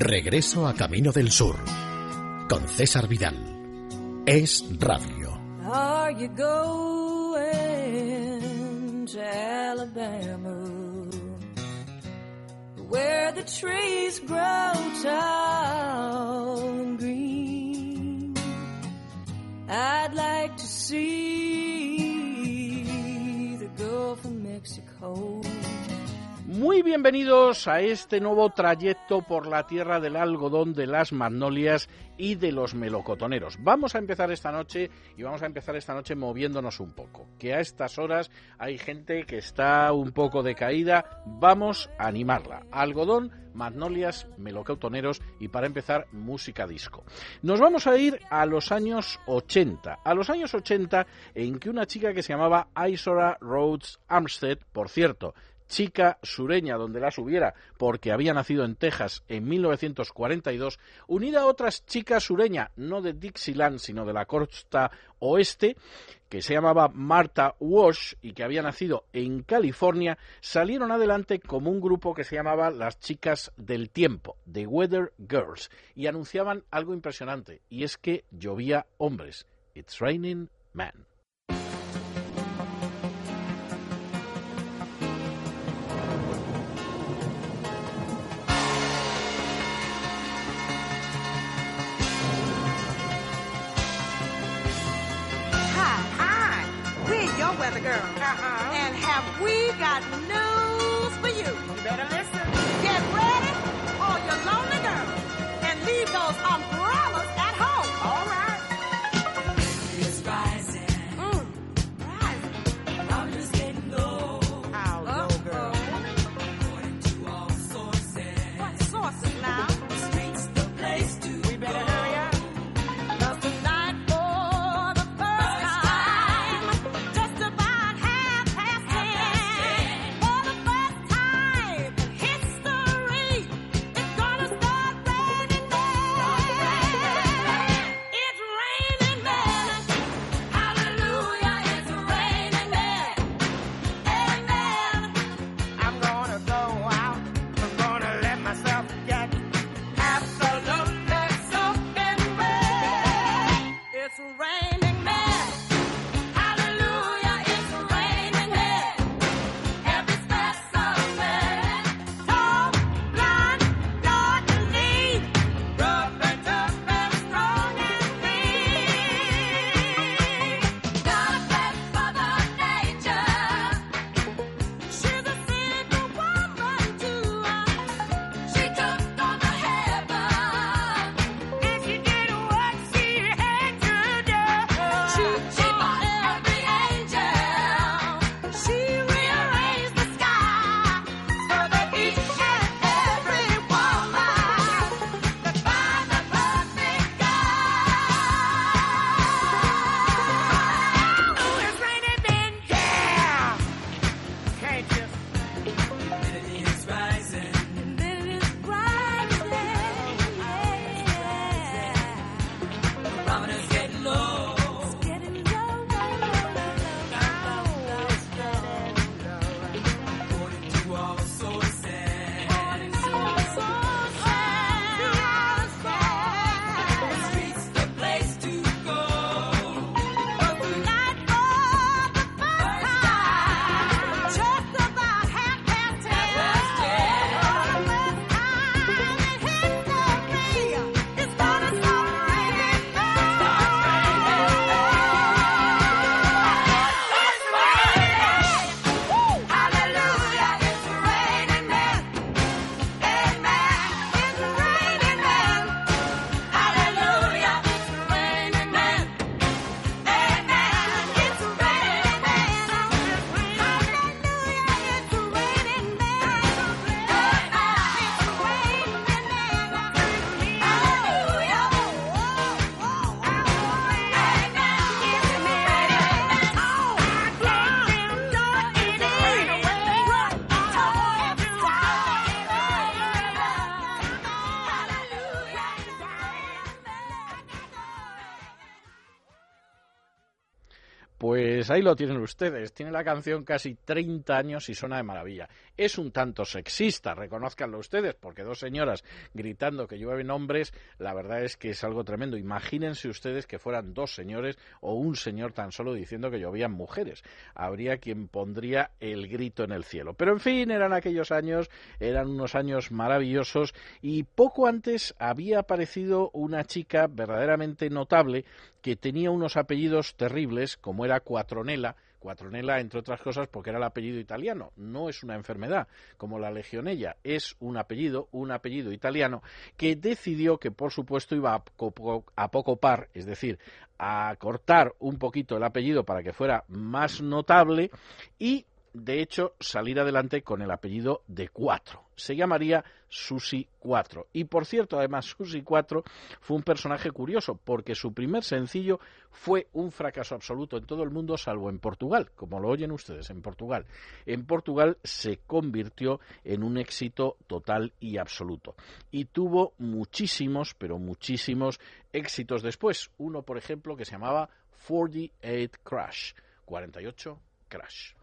Regreso a Camino del Sur con César Vidal. Es Radio. Are you going to Alabama? Where the trees grow tall and green. I'd like to see the Gulf of Mexico. Muy bienvenidos a este nuevo trayecto por la tierra del algodón, de las magnolias y de los melocotoneros. Vamos a empezar esta noche y vamos a empezar esta noche moviéndonos un poco. Que a estas horas hay gente que está un poco decaída. Vamos a animarla. Algodón, magnolias, melocotoneros y para empezar música disco. Nos vamos a ir a los años 80. A los años 80 en que una chica que se llamaba Isora Rhodes Armstead, por cierto, chica sureña donde las hubiera, porque había nacido en Texas en 1942, unida a otras chicas sureñas, no de Dixieland, sino de la costa oeste, que se llamaba Martha Wash y que había nacido en California, salieron adelante como un grupo que se llamaba Las Chicas del Tiempo, The Weather Girls, y anunciaban algo impresionante, y es que llovía hombres. It's raining men. Girl. Uh-huh. And have we got news for you? You better listen. Ahí lo tienen ustedes. Tiene la canción casi 30 años y suena de maravilla. es un tanto sexista, reconozcanlo ustedes, porque dos señoras gritando que llueven hombres, la verdad es que es algo tremendo. Imagínense ustedes que fueran dos señores o un señor tan solo diciendo que llovían mujeres. Habría quien pondría el grito en el cielo. Pero en fin, eran aquellos años, eran unos años maravillosos y poco antes había aparecido una chica verdaderamente notable que tenía unos apellidos terribles, como era Cuatronela, Cuatronela, entre otras cosas, porque era el apellido italiano. No es una enfermedad como la legionella, es un apellido, un apellido italiano, que decidió que, por supuesto, iba a poco, a poco par, es decir, a cortar un poquito el apellido para que fuera más notable y de hecho, salir adelante con el apellido de Cuatro. Se llamaría Susi Cuatro. Y por cierto, además, Susi Cuatro fue un personaje curioso, porque su primer sencillo fue un fracaso absoluto en todo el mundo, salvo en Portugal, como lo oyen ustedes, en Portugal. En Portugal se convirtió en un éxito total y absoluto. Y tuvo muchísimos, pero muchísimos éxitos después. Uno, por ejemplo, que se llamaba 48 Crash. 48 Crash.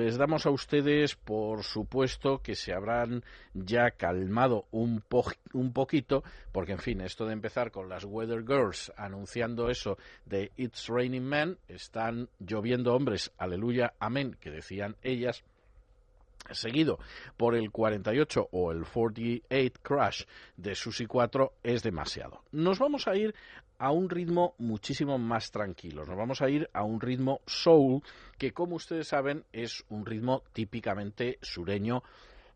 Les damos a ustedes, por supuesto, que se habrán ya calmado un, po- un poquito, porque, en fin, esto de empezar con las Weather Girls anunciando eso de It's Raining Men, están lloviendo hombres, aleluya, amén, que decían ellas, seguido por el 48 o el 48 Crash de Susi 4 es demasiado. Nos vamos a ir a un ritmo muchísimo más tranquilo. Nos vamos a ir a un ritmo soul que como ustedes saben es un ritmo típicamente sureño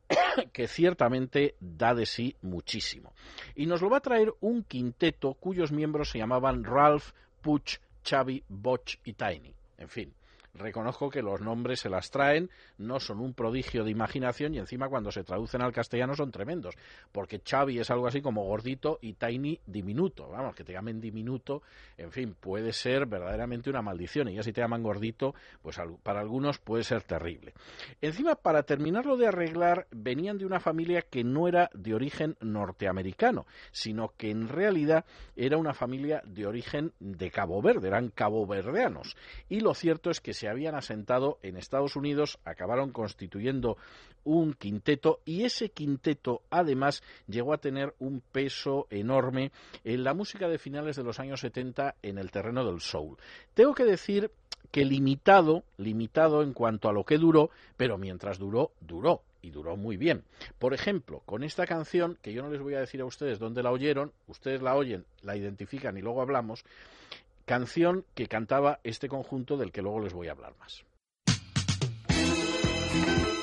que ciertamente da de sí muchísimo. Y nos lo va a traer un quinteto cuyos miembros se llamaban Ralph, Puch, Xavi, Botch y Tiny. En fin, reconozco que los nombres se las traen, no son un prodigio de imaginación y encima cuando se traducen al castellano son tremendos, porque Xavi es algo así como gordito y Tiny diminuto, vamos, que te llamen diminuto, en fin, puede ser verdaderamente una maldición y ya si te llaman gordito, pues para algunos puede ser terrible. Encima, para terminarlo de arreglar, venían de una familia que no era de origen norteamericano, sino que en realidad era una familia de origen de Cabo Verde, eran caboverdeanos. Y lo cierto es que se habían asentado en Estados Unidos, acabaron constituyendo un quinteto y ese quinteto además llegó a tener un peso enorme en la música de finales de los años 70 en el terreno del soul. Tengo que decir que limitado, limitado en cuanto a lo que duró, pero mientras duró, duró y duró muy bien. Por ejemplo, con esta canción, que yo no les voy a decir a ustedes dónde la oyeron, ustedes la oyen, la identifican y luego hablamos, canción que cantaba este conjunto del que luego les voy a hablar más. Bye.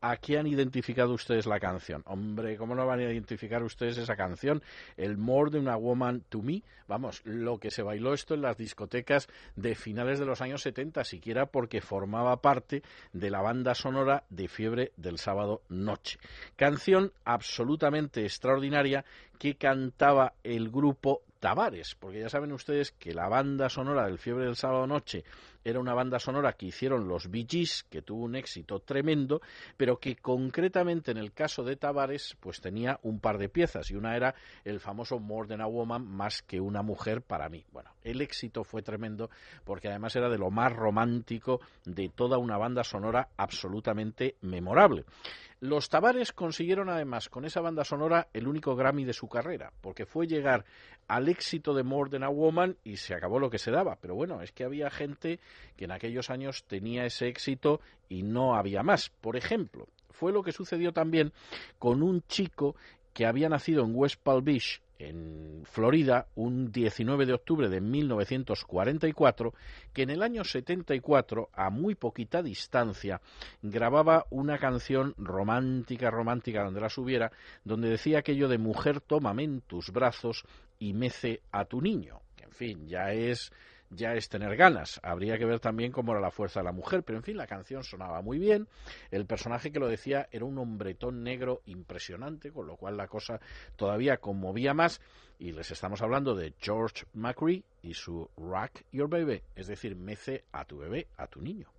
¿A qué han identificado ustedes la canción? Hombre, ¿cómo no van a identificar ustedes esa canción? El More Than a Woman to Me. Vamos, lo que se bailó esto en las discotecas de finales de los años 70, siquiera porque formaba parte de la banda sonora de Fiebre del Sábado Noche. Canción absolutamente extraordinaria que cantaba el grupo Tavares, porque ya saben ustedes que la banda sonora del Fiebre del Sábado Noche era una banda sonora que hicieron los Bee Gees, que tuvo un éxito tremendo, pero que concretamente en el caso de Tavares, pues tenía un par de piezas, y una era el famoso More Than a Woman, más que una mujer para mí. Bueno, el éxito fue tremendo, porque además era de lo más romántico de toda una banda sonora absolutamente memorable. Los Tavares consiguieron además con esa banda sonora el único Grammy de su carrera, porque fue llegar al éxito de More Than a Woman y se acabó lo que se daba. Pero bueno, es que había gente que en aquellos años tenía ese éxito y no había más. Por ejemplo, fue lo que sucedió también con un chico que había nacido en West Palm Beach, en Florida, un 19 de octubre de 1944, que en el año 74, a muy poquita distancia, grababa una canción romántica, romántica, donde la subiera, donde decía aquello de mujer, tómame en tus brazos y mece a tu niño. En fin, ya es ya es tener ganas. Habría que ver también cómo era la fuerza de la mujer, pero en fin, la canción sonaba muy bien. El personaje que lo decía era un hombretón negro impresionante, con lo cual la cosa todavía conmovía más. Y les estamos hablando de George McCree y su Rock Your Baby, es decir, mece a tu bebé, a tu niño.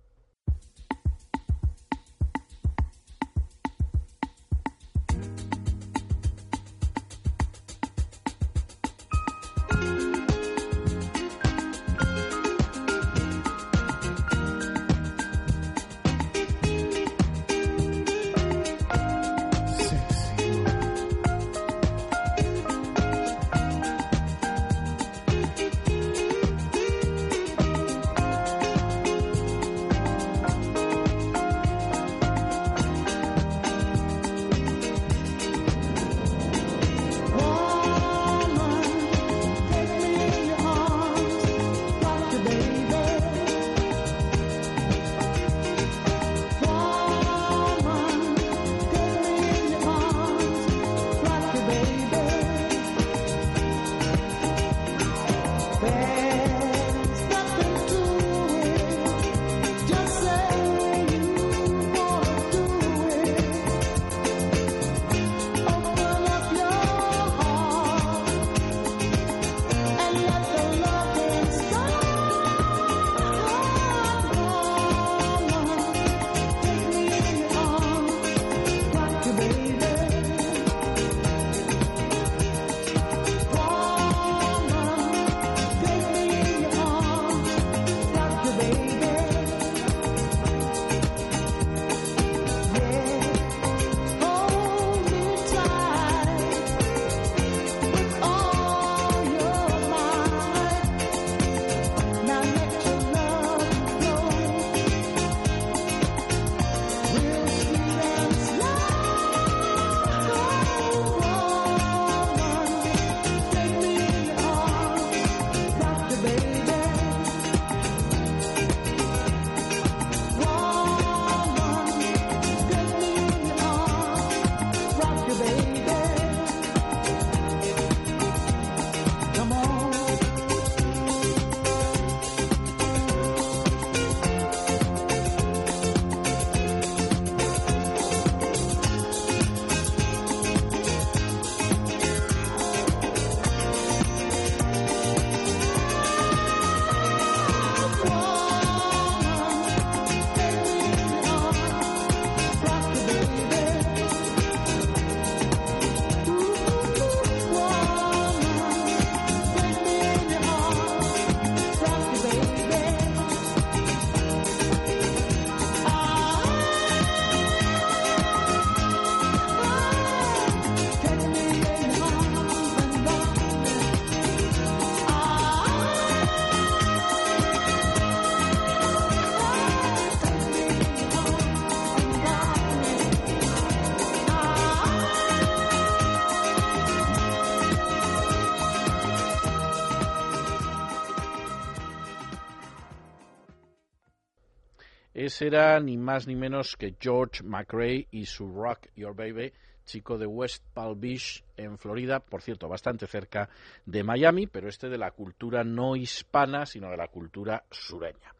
Era ni más ni menos que George McRae y su Rock Your Baby, chico de West Palm Beach, en Florida, por cierto, bastante cerca de Miami, pero este de la cultura no hispana, sino de la cultura sureña.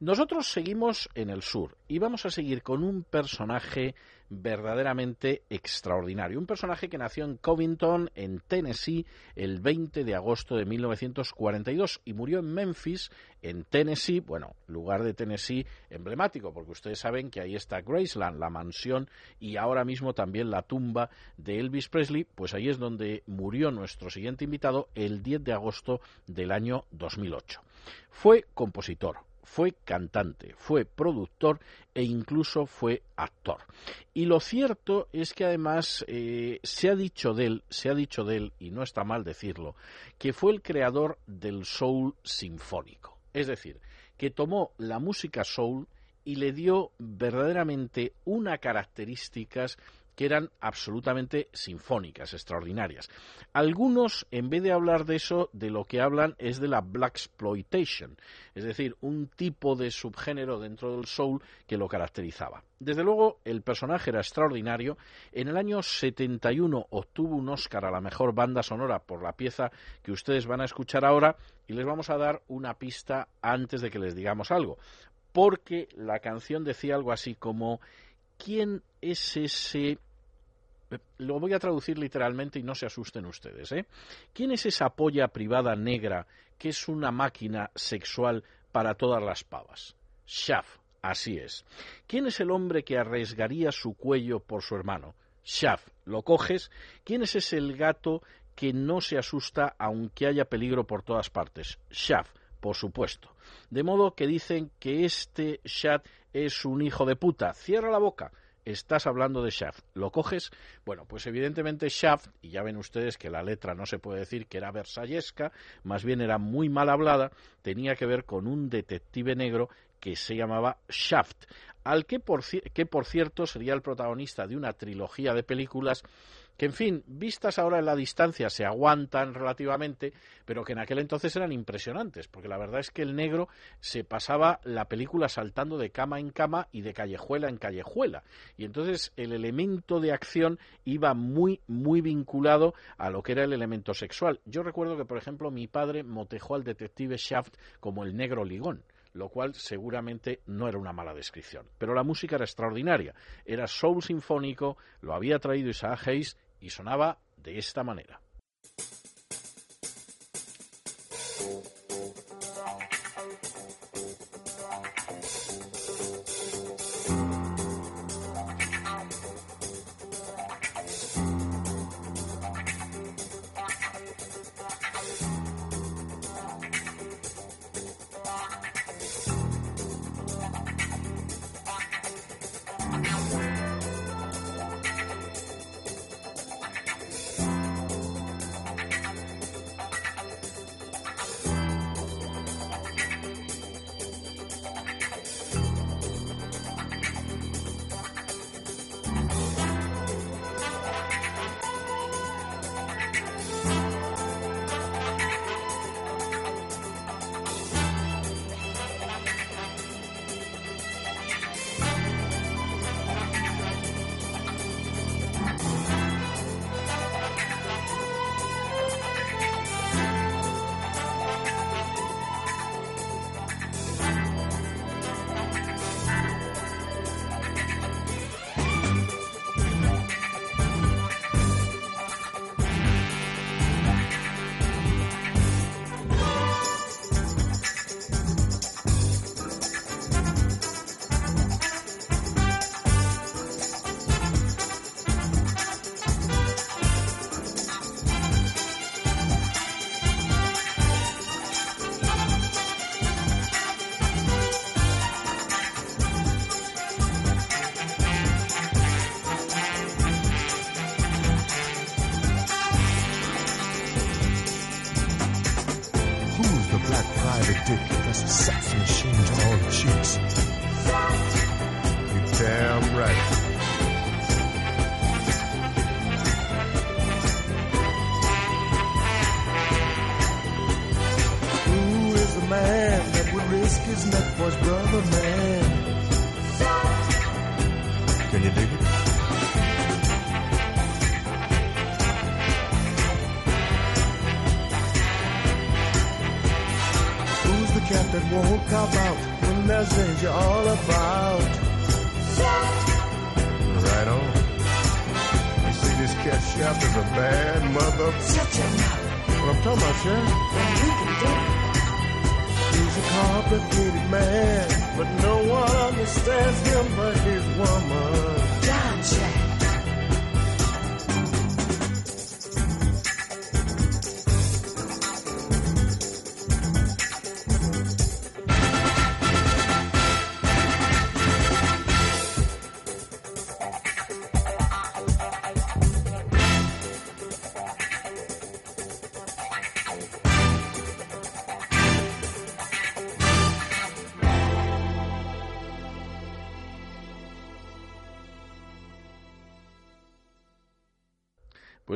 Nosotros seguimos en el sur y vamos a seguir con un personaje verdaderamente extraordinario. Un personaje que nació en Covington, en Tennessee, el 20 de agosto de 1942 y murió en Memphis, en Tennessee, bueno, lugar de Tennessee emblemático, porque ustedes saben que ahí está Graceland, la mansión y ahora mismo también la tumba de Elvis Presley, pues ahí es donde murió nuestro siguiente invitado el 10 de agosto del año 2008. Fue compositor, fue cantante, fue productor e incluso fue actor. Y lo cierto es que además eh, se ha dicho de él, se ha dicho de él, y no está mal decirlo, que fue el creador del soul sinfónico. Es decir, que tomó la música soul y le dio verdaderamente una características que eran absolutamente sinfónicas, extraordinarias. Algunos, en vez de hablar de eso, de lo que hablan es de la black exploitation, es decir, un tipo de subgénero dentro del soul que lo caracterizaba. Desde luego, el personaje era extraordinario. En el año 71 obtuvo un Oscar a la mejor banda sonora por la pieza que ustedes van a escuchar ahora y les vamos a dar una pista antes de que les digamos algo, porque la canción decía algo así como ¿quién es ese lo voy a traducir literalmente y no se asusten ustedes. ¿eh? ¿Quién es esa polla privada negra que es una máquina sexual para todas las pavas? Shaft, así es. ¿Quién es el hombre que arriesgaría su cuello por su hermano? Shaft, ¿lo coges? ¿Quién es ese gato que no se asusta aunque haya peligro por todas partes? Shaft, por supuesto. De modo que dicen que este Shaft es un hijo de puta. Cierra la boca estás hablando de Shaft. ¿Lo coges? Bueno, pues evidentemente Shaft, y ya ven ustedes que la letra no se puede decir que era versallesca, más bien era muy mal hablada, tenía que ver con un detective negro que se llamaba Shaft, al que por, que por cierto sería el protagonista de una trilogía de películas que, en fin, vistas ahora en la distancia se aguantan relativamente, pero que en aquel entonces eran impresionantes, porque la verdad es que el negro se pasaba la película saltando de cama en cama y de callejuela en callejuela. Y entonces el elemento de acción iba muy, muy vinculado a lo que era el elemento sexual. Yo recuerdo que, por ejemplo, mi padre motejó al detective Shaft como el negro ligón lo cual seguramente no era una mala descripción. Pero la música era extraordinaria, era soul sinfónico, lo había traído Isaac Hayes y sonaba de esta manera.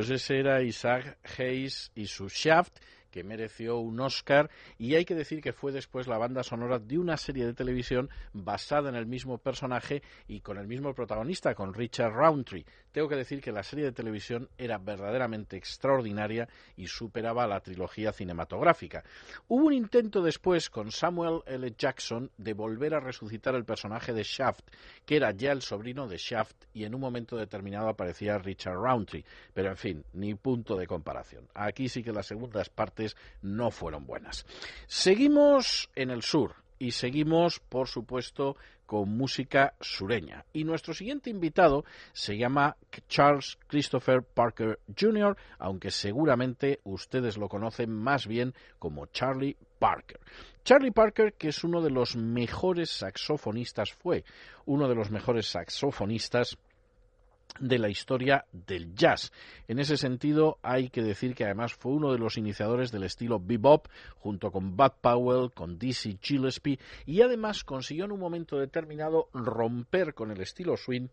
Pues ese era Isaac Hayes y su Shaft, que mereció un Oscar, y hay que decir que fue después la banda sonora de una serie de televisión basada en el mismo personaje y con el mismo protagonista, con Richard Roundtree. Tengo que decir que la serie de televisión era verdaderamente extraordinaria y superaba la trilogía cinematográfica. Hubo un intento después con Samuel L. Jackson de volver a resucitar el personaje de Shaft, que era ya el sobrino de Shaft y en un momento determinado aparecía Richard Roundtree. Pero en fin, ni punto de comparación. Aquí sí que las segundas partes no fueron buenas. Seguimos en el sur y seguimos, por supuesto, con música sureña. Y nuestro siguiente invitado se llama Charles Christopher Parker Jr., aunque seguramente ustedes lo conocen más bien como Charlie Parker. Charlie Parker, que es uno de los mejores saxofonistas, fue uno de los mejores saxofonistas de la historia del jazz. En ese sentido, hay que decir que además fue uno de los iniciadores del estilo bebop, junto con Bud Powell, con Dizzy Gillespie, y además consiguió en un momento determinado romper con el estilo swing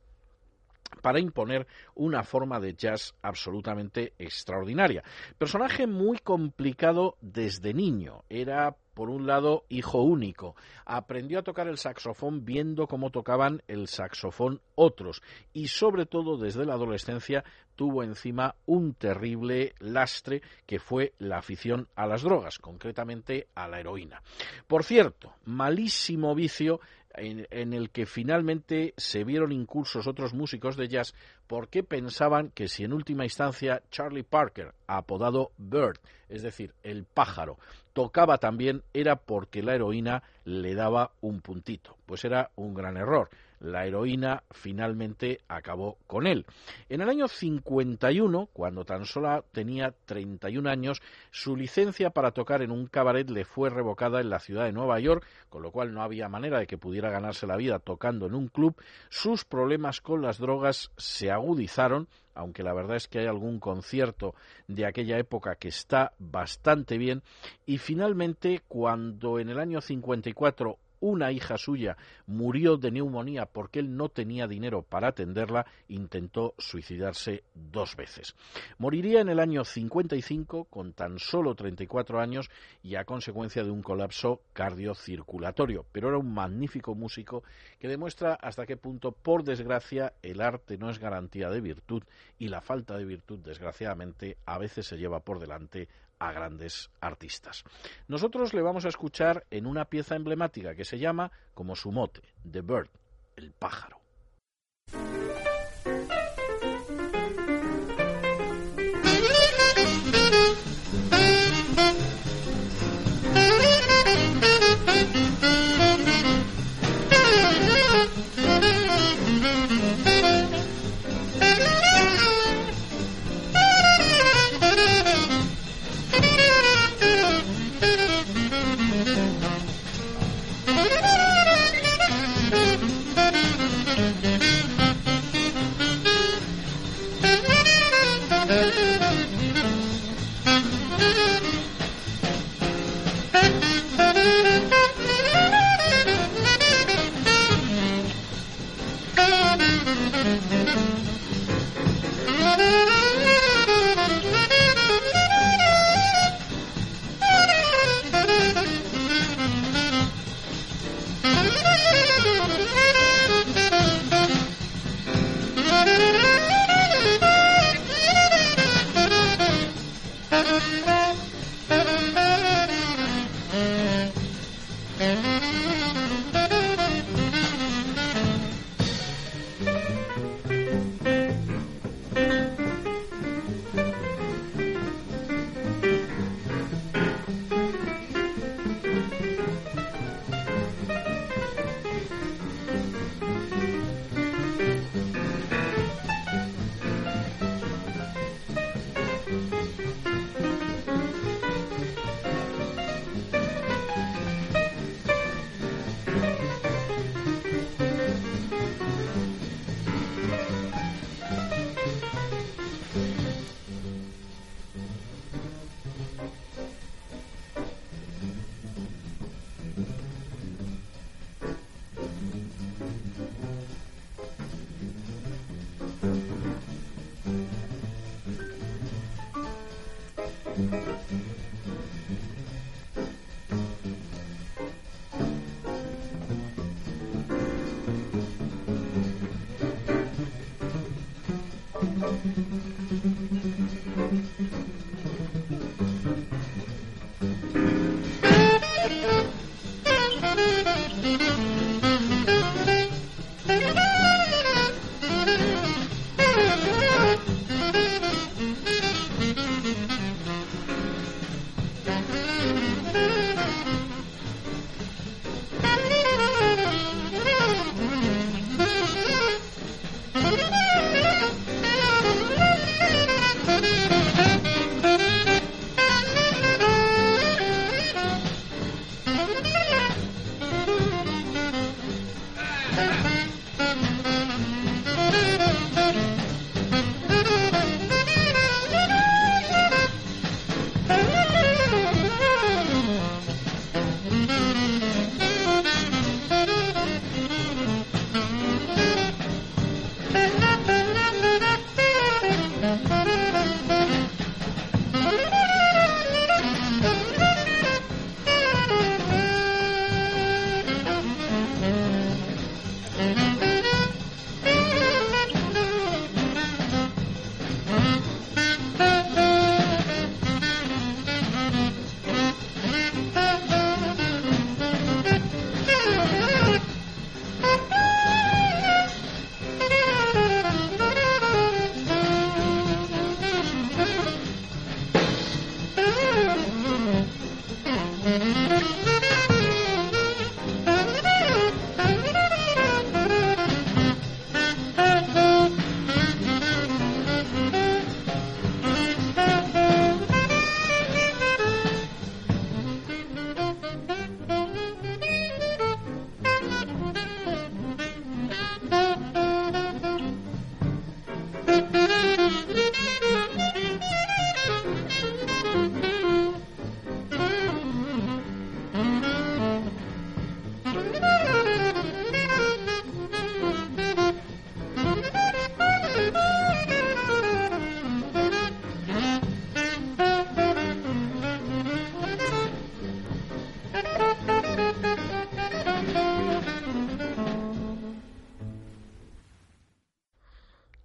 para imponer una forma de jazz absolutamente extraordinaria. Personaje muy complicado desde niño. Era por un lado, hijo único. Aprendió a tocar el saxofón viendo cómo tocaban el saxofón otros y sobre todo desde la adolescencia tuvo encima un terrible lastre que fue la afición a las drogas, concretamente a la heroína. Por cierto, malísimo vicio en, el que finalmente se vieron incursos otros músicos de jazz porque pensaban que si en última instancia Charlie Parker, apodado Bird, es decir, el pájaro, tocaba también era porque la heroína le daba un puntito. Pues era un gran error. La heroína finalmente acabó con él. En el año 51, cuando tan solo tenía 31 años, su licencia para tocar en un cabaret le fue revocada en la ciudad de Nueva York, con lo cual no había manera de que pudiera ganarse la vida tocando en un club. Sus problemas con las drogas se agudizaron aunque la verdad es que hay algún concierto de aquella época que está bastante bien, y finalmente cuando en el año 54 una hija suya murió de neumonía porque él no tenía dinero para atenderla, intentó suicidarse dos veces. Moriría en el año 55 con tan solo 34 años y a consecuencia de un colapso cardiocirculatorio, pero era un magnífico músico que demuestra hasta qué punto, por desgracia, el arte no es garantía de virtud y la falta de virtud, desgraciadamente, a veces se lleva por delante a grandes artistas. Nosotros le vamos a escuchar en una pieza emblemática que se llama, como su mote, The Bird, el pájaro.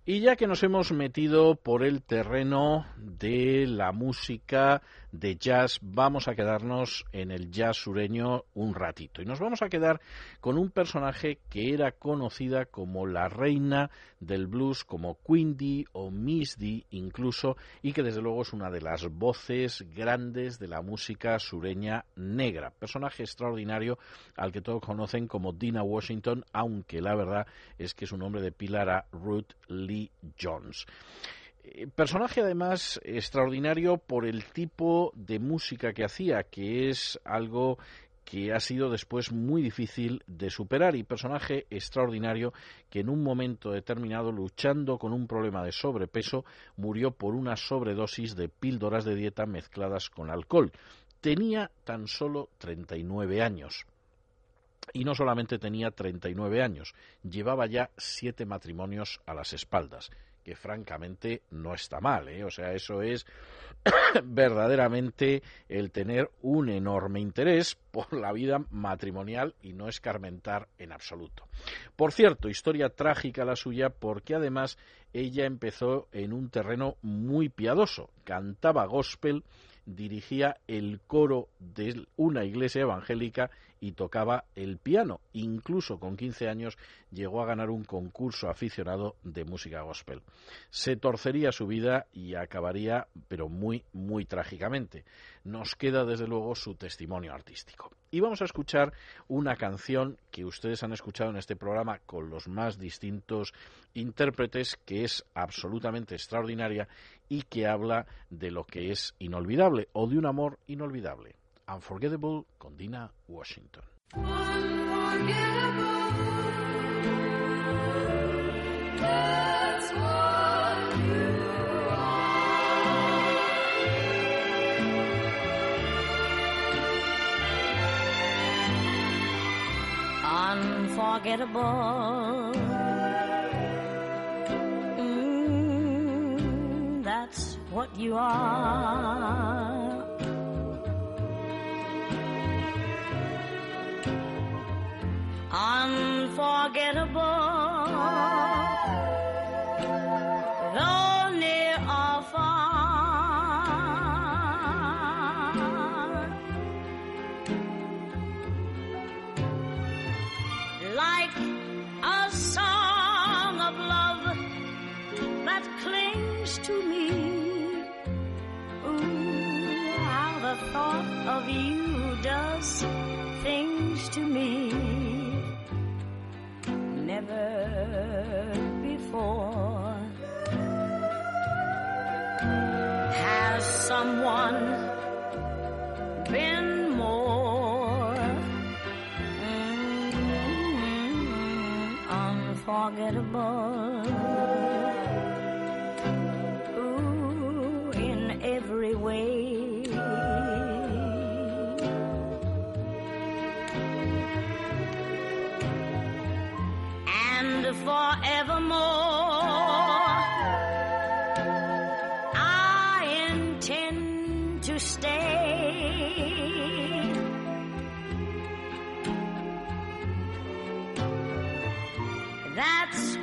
Y ya que nos hemos metido por el terreno de la música de jazz, vamos a quedarnos en el jazz sureño un ratito. Y nos vamos a quedar con un personaje que era conocida como la reina del blues, como Quindy o Miss D incluso, y que desde luego es una de las voces grandes de la música sureña negra. Personaje extraordinario al que todos conocen como Dina Washington, aunque la verdad es que su nombre de pila era Ruth Lee Jones. Eh, Personaje además extraordinario por el tipo de música que hacía, que es algo que ha sido después muy difícil de superar y personaje extraordinario que en un momento determinado luchando con un problema de sobrepeso murió por una sobredosis de píldoras de dieta mezcladas con alcohol. Tenía tan solo 39 años. Y no solamente tenía 39 años, llevaba ya siete matrimonios a las espaldas, que francamente no está mal, ¿eh? O sea, eso es verdaderamente el tener un enorme interés por la vida matrimonial y no escarmentar en absoluto. Por cierto, historia trágica la suya porque además ella empezó en un terreno muy piadoso, cantaba gospel, dirigía el coro de una iglesia evangélica y tocaba el piano. Incluso con 15 años llegó a ganar un concurso aficionado de música gospel. Se torcería su vida y acabaría, pero muy, muy trágicamente. Nos queda desde luego su testimonio artístico. Y vamos a escuchar una canción que ustedes han escuchado en este programa con los más distintos intérpretes, que es absolutamente extraordinaria y que habla de lo que es inolvidable o de un amor inolvidable. Unforgettable con Dina Washington. Unforgettable. You are. Unforgettable. Things to me. Never before has someone been more mm, unforgettable.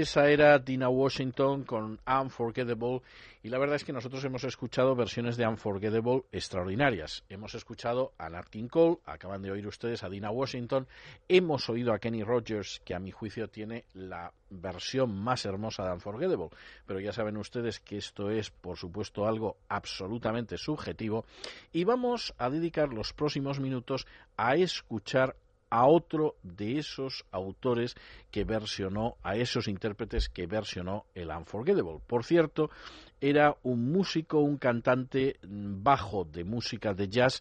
Esa era Dina Washington con Unforgettable y la verdad es que nosotros hemos escuchado versiones de Unforgettable extraordinarias. Hemos escuchado a Nat King Cole, acaban de oír ustedes a Dina Washington, hemos oído a Kenny Rogers, que a mi juicio tiene la versión más hermosa de Unforgettable, pero ya saben ustedes que esto es, por supuesto, algo absolutamente subjetivo y vamos a dedicar los próximos minutos a escuchar a otro de esos autores que versionó, a esos intérpretes que versionó el Unforgettable. Por cierto, era un músico, un cantante bajo de música de jazz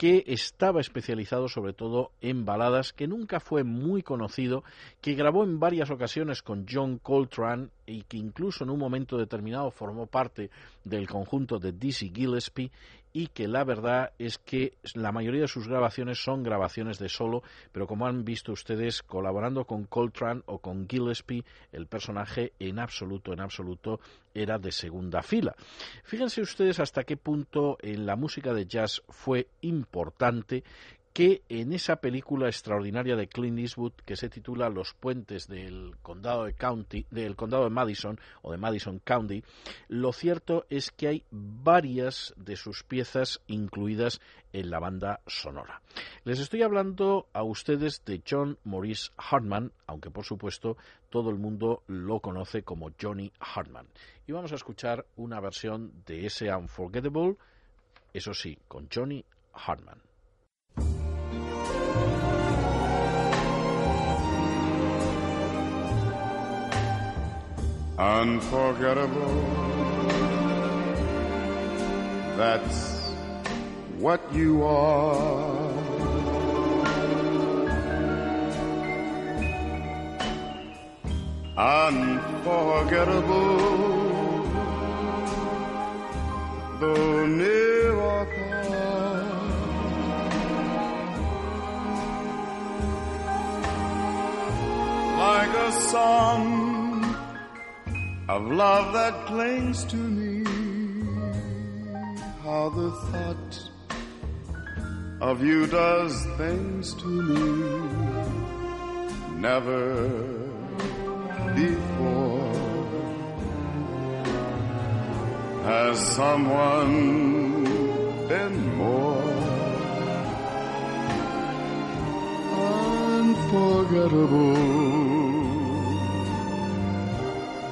que estaba especializado sobre todo en baladas, que nunca fue muy conocido, que grabó en varias ocasiones con John Coltrane y que incluso en un momento determinado formó parte del conjunto de Dizzy Gillespie y que la verdad es que la mayoría de sus grabaciones son grabaciones de solo, pero como han visto ustedes, colaborando con Coltrane o con Gillespie, el personaje en absoluto, en absoluto era de segunda fila. Fíjense ustedes hasta qué punto en la música de jazz fue importante que en esa película extraordinaria de Clint Eastwood que se titula Los puentes del condado de County, del condado de Madison o de Madison County, lo cierto es que hay varias de sus piezas incluidas en la banda sonora. Les estoy hablando a ustedes de John Maurice Hartman, aunque por supuesto todo el mundo lo conoce como Johnny Hartman. Y vamos a escuchar una versión de ese Unforgettable, eso sí, con Johnny Hartman. Unforgettable. That's what you are. Unforgettable. Though near or far. Like a song of love that clings to me. How the thought of you does things to me. Never before has someone been more unforgettable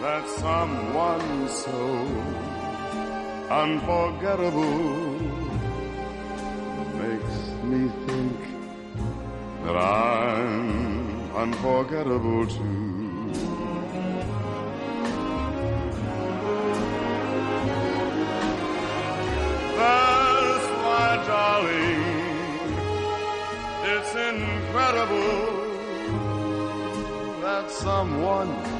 that someone so unforgettable makes me think that I'm unforgettable too. That's why, darling, it's incredible that someone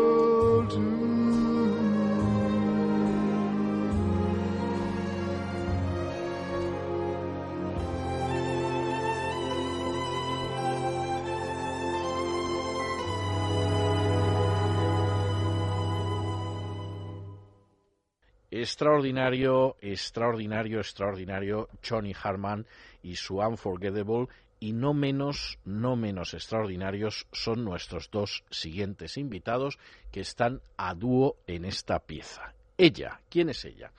Extraordinario, extraordinario, extraordinario Johnny Harman y su Unforgettable y no menos, no menos extraordinarios son nuestros dos siguientes invitados que están a dúo en esta pieza. Ella, ¿quién es ella?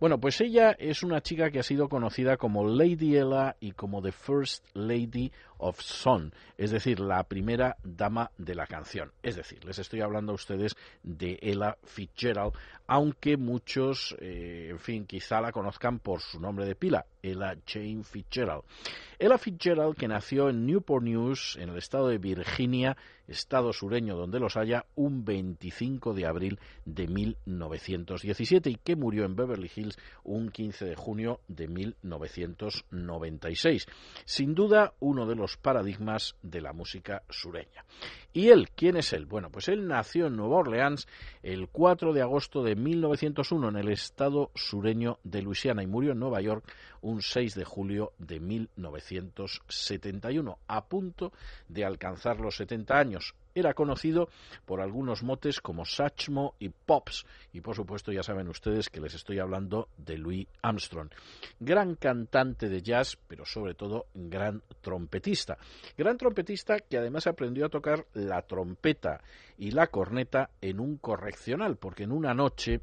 Bueno, pues ella es una chica que ha sido conocida como Lady Ella y como The First Lady of Song, es decir, la primera dama de la canción. Es decir, les estoy hablando a ustedes de Ella Fitzgerald, aunque muchos, eh, en fin, quizá la conozcan por su nombre de pila, Ella Jane Fitzgerald. Ella Fitzgerald, que nació en Newport News, en el estado de Virginia, estado sureño donde los haya, un 25 de abril de 1917 y que murió en Beverly Hills un 15 de junio de 1996. Sin duda, uno de los paradigmas de la música sureña. ¿Y él? ¿Quién es él? Bueno, pues él nació en Nueva Orleans el 4 de agosto de 1901 en el estado sureño de Luisiana y murió en Nueva York un 6 de julio de 1971, a punto de alcanzar los 70 años. Era conocido por algunos motes como Satchmo y Pops, y por supuesto ya saben ustedes que les estoy hablando de Louis Armstrong. Gran cantante de jazz, pero sobre todo gran trompetista. Gran trompetista que además aprendió a tocar la trompeta y la corneta en un correccional, porque en una noche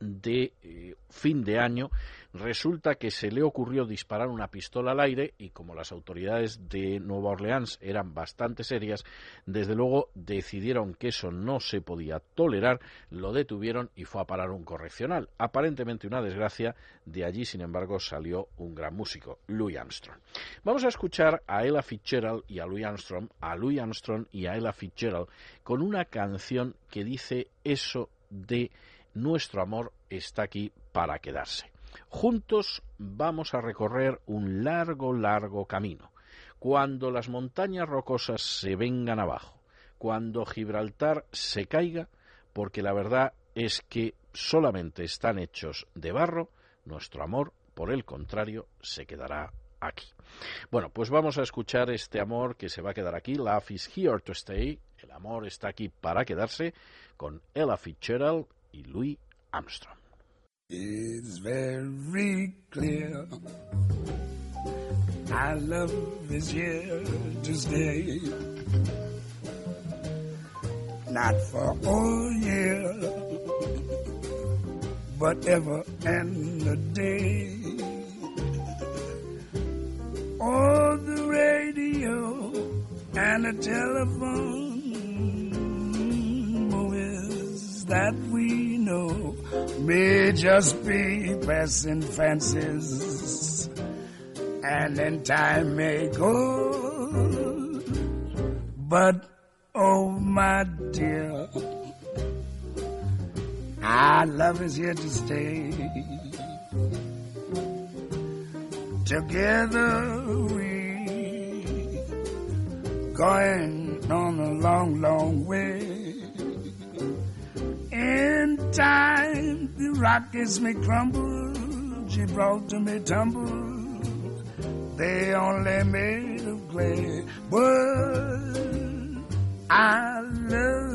de eh, fin de año resulta que se le ocurrió disparar una pistola al aire y como las autoridades de Nueva Orleans eran bastante serias, desde luego decidieron que eso no se podía tolerar, lo detuvieron y fue a parar un correccional. Aparentemente una desgracia, de allí sin embargo salió un gran músico, Louis Armstrong. Vamos a escuchar a Ella Fitzgerald y a Louis Armstrong, a Louis Armstrong y a Ella Fitzgerald con una canción que dice eso de nuestro amor está aquí para quedarse. Juntos vamos a recorrer un largo, largo camino. Cuando las montañas rocosas se vengan abajo, cuando Gibraltar se caiga, porque la verdad es que solamente están hechos de barro, nuestro amor, por el contrario, se quedará aquí. Bueno, pues vamos a escuchar este amor que se va a quedar aquí, Love is here to stay, el amor está aquí para quedarse, con Ella Fitzgerald y Louis Armstrong. It's very clear. Our love is here to stay. Not for a year, but ever and a day. Oh, the radio and the telephone that we know may just be passing fancies, and then time may go. But oh, my dear, our love is here to stay. Together we going on a long, long way. In time, the rockets may crumble, Gibraltar may tumble. They only made of clay, but I love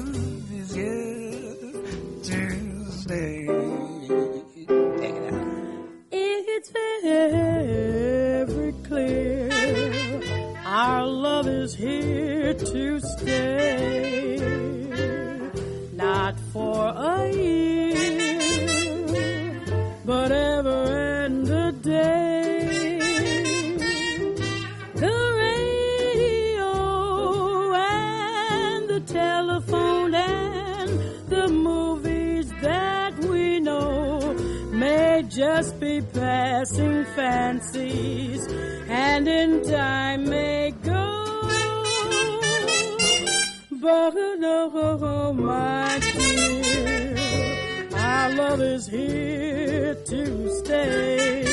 fancies and in time may go. But oh, my dear, our love is here to stay.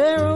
There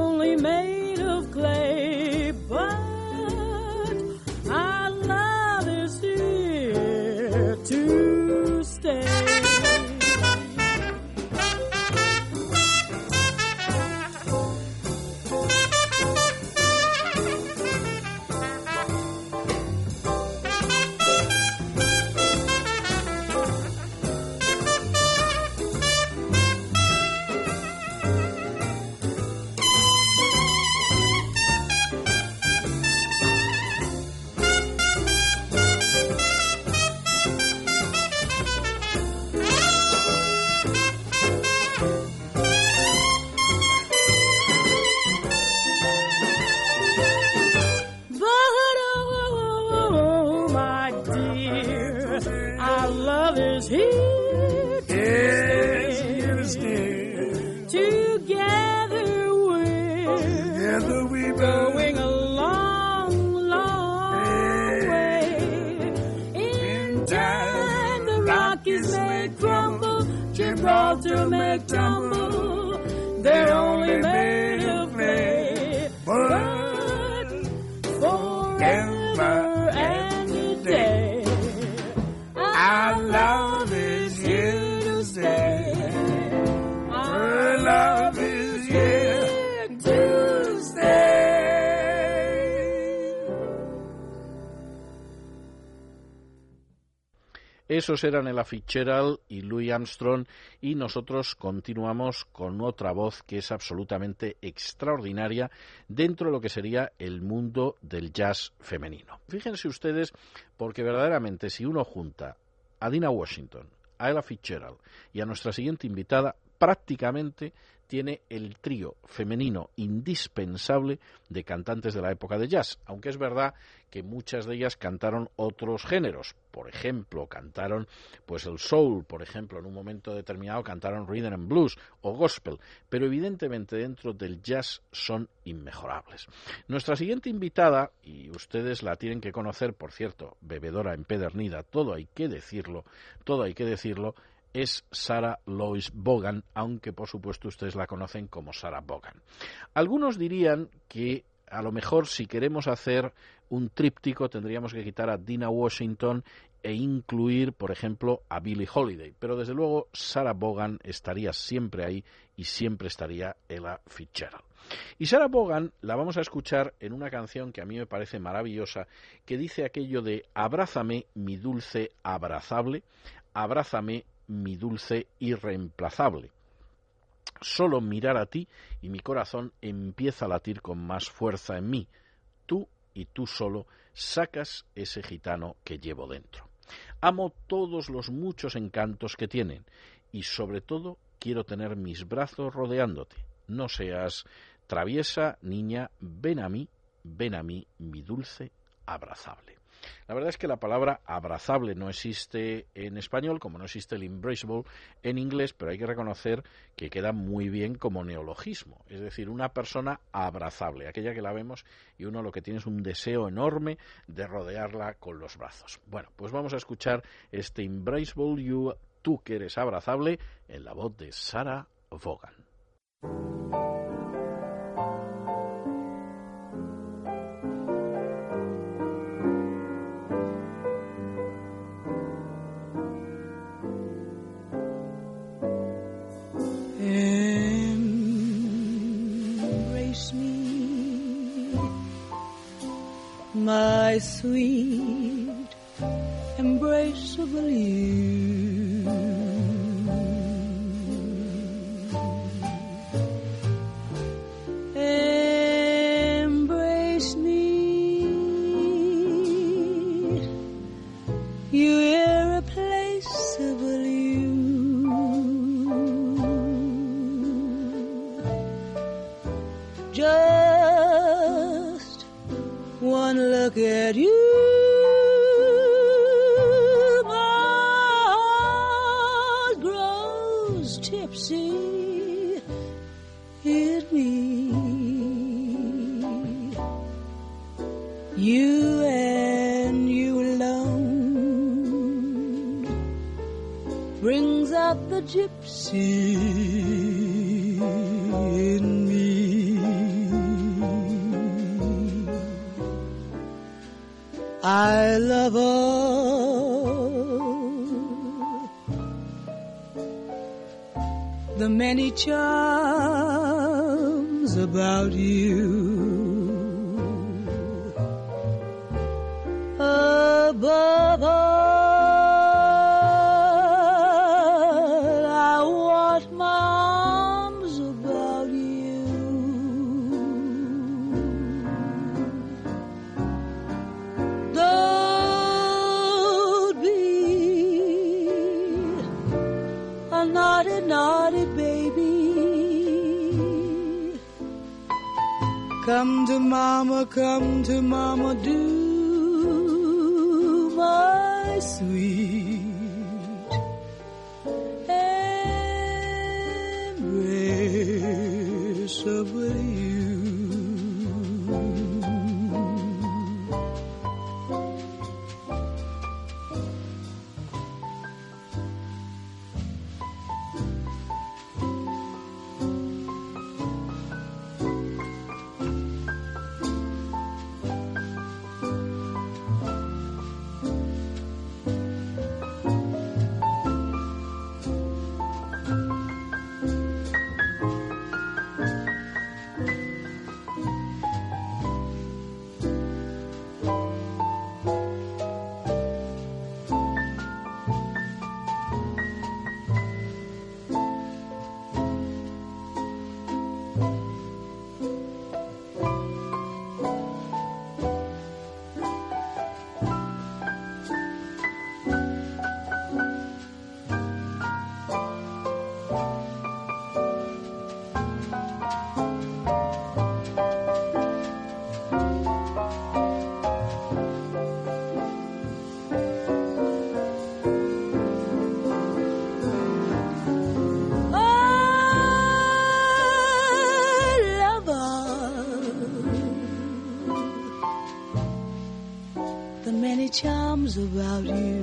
forever and a Esos eran Ella Fitzgerald y Louis Armstrong y nosotros continuamos con otra voz que es absolutamente extraordinaria dentro de lo que sería el mundo del jazz femenino. Fíjense ustedes porque verdaderamente si uno junta a Dina Washington, a Ella Fitzgerald y a nuestra siguiente invitada, prácticamente tiene el trío femenino indispensable de cantantes de la época de jazz, aunque es verdad que muchas de ellas cantaron otros géneros, por ejemplo, cantaron pues el soul, por ejemplo, en un momento determinado cantaron rhythm and blues o gospel, pero evidentemente dentro del jazz son inmejorables. Nuestra siguiente invitada, y ustedes la tienen que conocer, por cierto, bebedora empedernida, todo hay que decirlo, todo hay que decirlo, es Sarah Lois Bogan, aunque por supuesto ustedes la conocen como Sarah Bogan. Algunos dirían que a lo mejor si queremos hacer un tríptico tendríamos que quitar a Dina Washington e incluir, por ejemplo, a Billie Holiday. Pero desde luego Sarah Bogan estaría siempre ahí y siempre estaría Ella Fitzgerald. Y Sarah Bogan la vamos a escuchar en una canción que a mí me parece maravillosa, que dice aquello de Abrázame, mi dulce abrazable, abrázame, mi dulce irreemplazable. Solo mirar a ti y mi corazón empieza a latir con más fuerza en mí. Tú y tú solo sacas ese gitano que llevo dentro. Amo todos los muchos encantos que tienen y sobre todo quiero tener mis brazos rodeándote. No seas traviesa, niña, ven a mí, ven a mí, mi dulce abrazable. La verdad es que la palabra abrazable no existe en español, como no existe el embraceable en inglés, pero hay que reconocer que queda muy bien como neologismo. Es decir, una persona abrazable, aquella que la vemos y uno lo que tiene es un deseo enorme de rodearla con los brazos. Bueno, pues vamos a escuchar este embraceable you, tú que eres abrazable, en la voz de Sarah Vaughan. My sweet, embraceable you. Look at you, my heart grows tipsy. In me. You and you alone brings out the gypsy I love all the many charms about you. Above all, Come to mama, come to mama, do my sweet about you.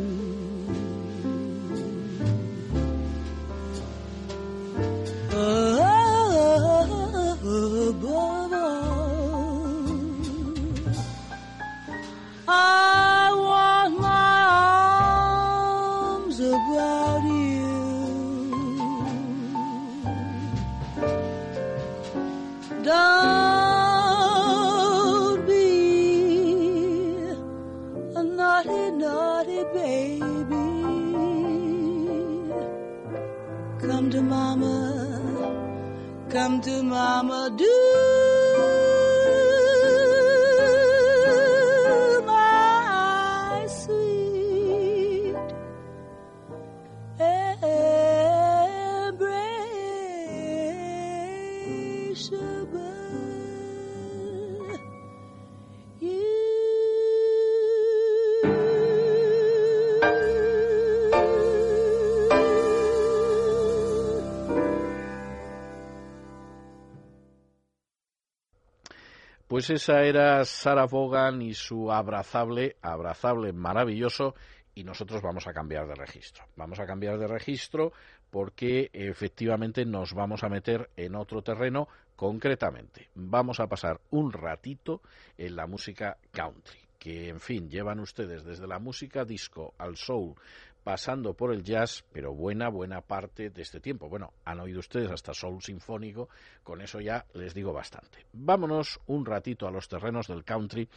Pues esa era Sarah Vaughan y su abrazable, abrazable maravilloso. Y nosotros vamos a cambiar de registro. Vamos a cambiar de registro porque efectivamente nos vamos a meter en otro terreno. Concretamente, vamos a pasar un ratito en la música country que, en fin, llevan ustedes desde la música disco al soul, pasando por el jazz, pero buena, buena parte de este tiempo. Bueno, han oído ustedes hasta soul sinfónico, con eso ya les digo bastante. Vámonos un ratito a los terrenos del country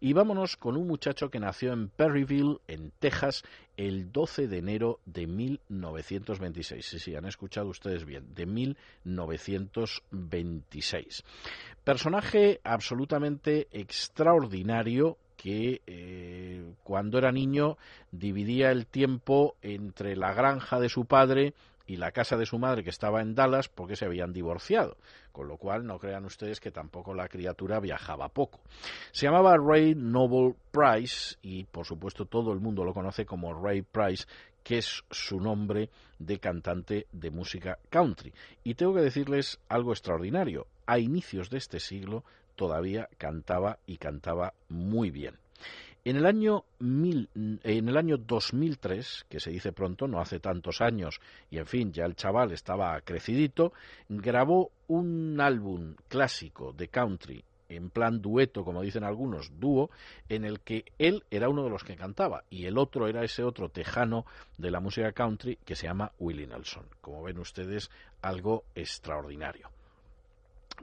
y vámonos con un muchacho que nació en Perryville, en Texas, el 12 de enero de 1926. Sí, sí, han escuchado ustedes bien, de 1926. Personaje absolutamente extraordinario que eh, cuando era niño dividía el tiempo entre la granja de su padre y la casa de su madre que estaba en Dallas porque se habían divorciado, con lo cual no crean ustedes que tampoco la criatura viajaba poco. Se llamaba Ray Noble Price y por supuesto todo el mundo lo conoce como Ray Price, que es su nombre de cantante de música country. Y tengo que decirles algo extraordinario. A inicios de este siglo todavía cantaba y cantaba muy bien. En el año mil- en el año 2003, que se dice pronto, no hace tantos años, y en fin, ya el chaval estaba crecidito, grabó un álbum clásico de country en plan dueto, como dicen algunos, dúo, en el que él era uno de los que cantaba y el otro era ese otro tejano de la música country que se llama Willie Nelson. Como ven ustedes, algo extraordinario.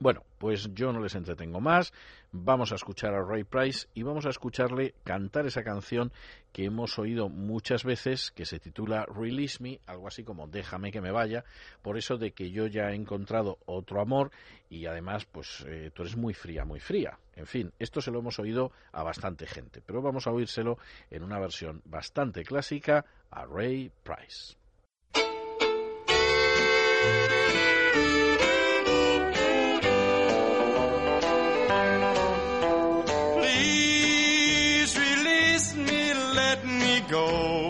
Bueno, pues yo no les entretengo más. Vamos a escuchar a Ray Price y vamos a escucharle cantar esa canción que hemos oído muchas veces, que se titula Release Me, algo así como Déjame que me vaya, por eso de que yo ya he encontrado otro amor y además, pues eh, tú eres muy fría, muy fría. En fin, esto se lo hemos oído a bastante gente, pero vamos a oírselo en una versión bastante clásica a Ray Price. Me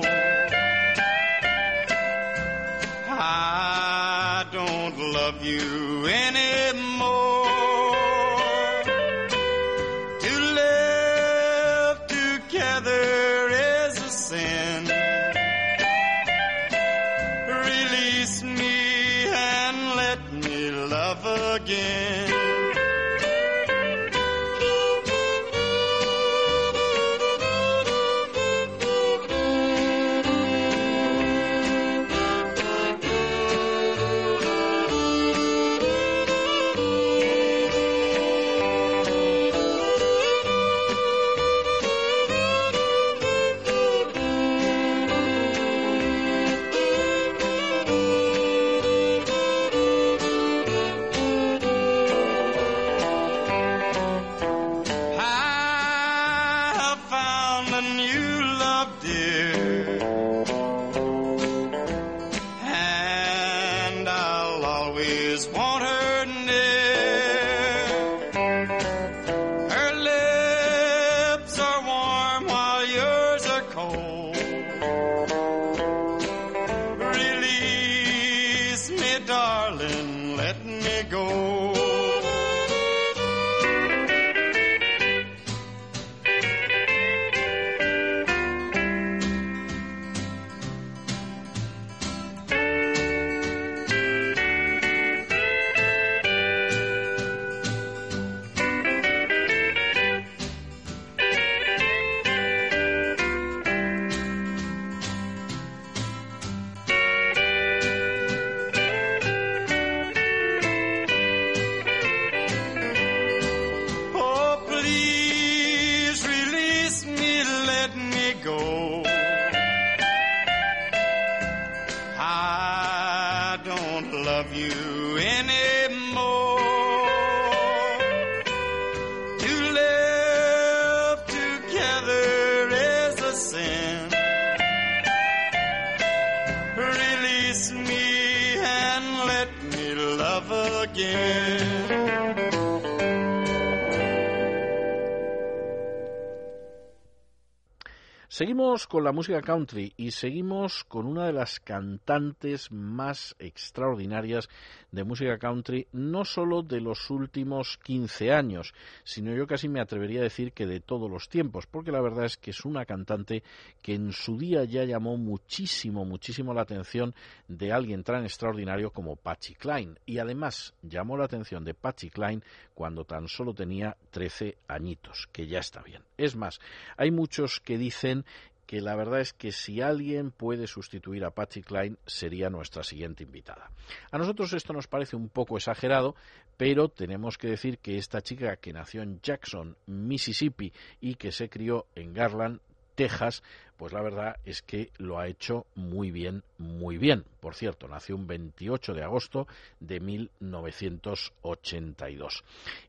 Con la música country y seguimos con una de las cantantes más extraordinarias de música country, no solo de los últimos 15 años, sino yo casi me atrevería a decir que de todos los tiempos, porque la verdad es que es una cantante que en su día ya llamó muchísimo, muchísimo la atención de alguien tan extraordinario como Patsy Cline. Y además llamó la atención de Patsy Cline cuando tan solo tenía 13 añitos, que ya está bien. Es más, hay muchos que dicen que la verdad es que si alguien puede sustituir a Patsy Cline sería nuestra siguiente invitada. A nosotros esto nos parece un poco exagerado, pero tenemos que decir que esta chica que nació en Jackson, Mississippi y que se crió en Garland Texas, pues la verdad es que lo ha hecho muy bien, muy bien. Por cierto, nació un 28 de agosto de 1982.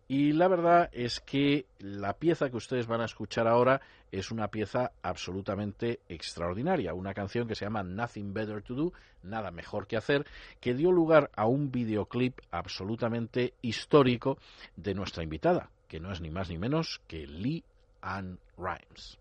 Y la verdad es que la pieza que ustedes van a escuchar ahora es una pieza absolutamente extraordinaria, una canción que se llama Nothing Better to Do, nada mejor que hacer, que dio lugar a un videoclip absolutamente histórico de nuestra invitada, que no es ni más ni menos que Lee Ann Rimes.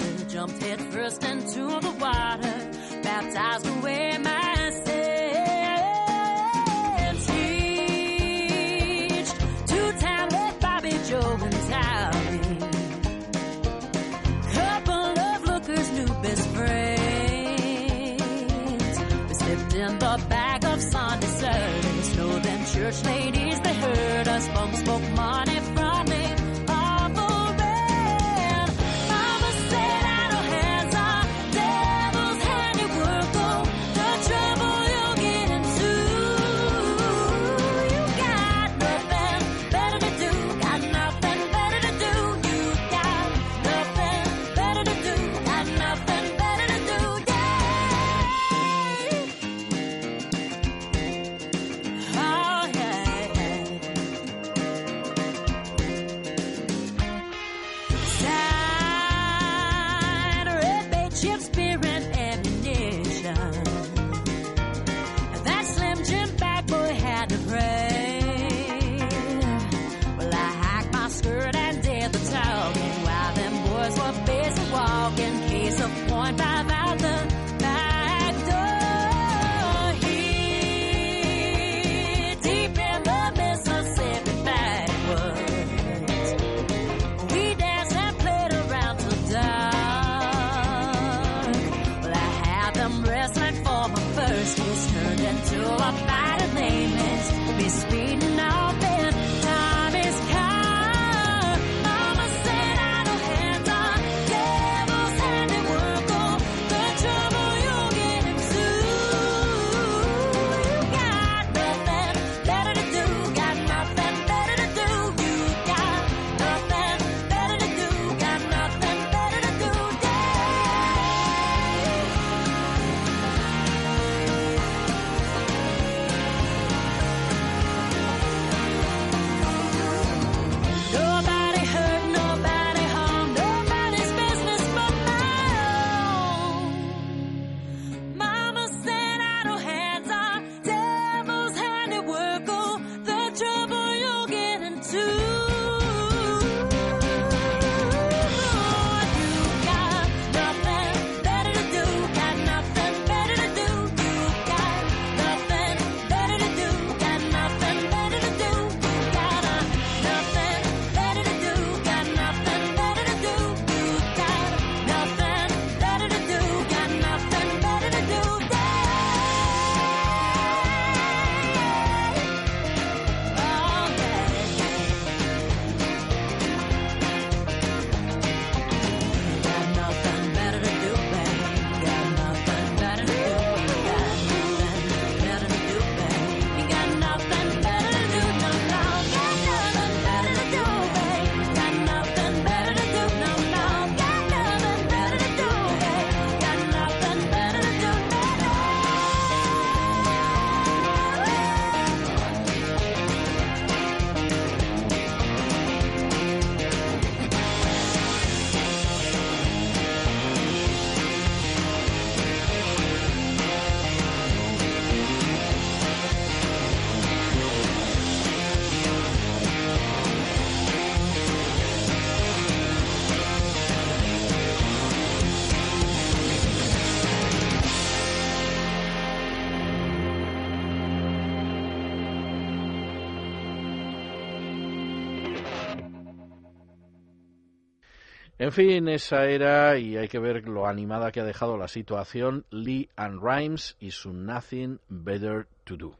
En fin, esa era, y hay que ver lo animada que ha dejado la situación, Lee and Rhymes y su Nothing Better to Do.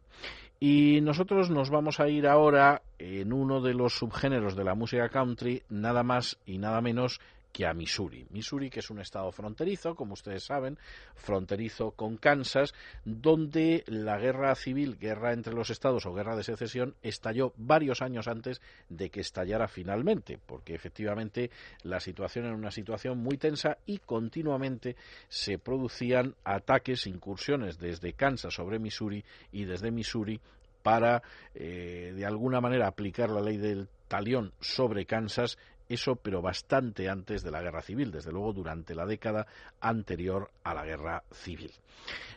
Y nosotros nos vamos a ir ahora en uno de los subgéneros de la música country, nada más y nada menos que a Missouri. Missouri, que es un estado fronterizo, como ustedes saben, fronterizo con Kansas, donde la guerra civil, guerra entre los estados o guerra de secesión, estalló varios años antes de que estallara finalmente, porque efectivamente la situación era una situación muy tensa y continuamente se producían ataques, incursiones desde Kansas sobre Missouri y desde Missouri para, eh, de alguna manera, aplicar la ley del talión sobre Kansas eso pero bastante antes de la guerra civil, desde luego durante la década anterior a la guerra civil.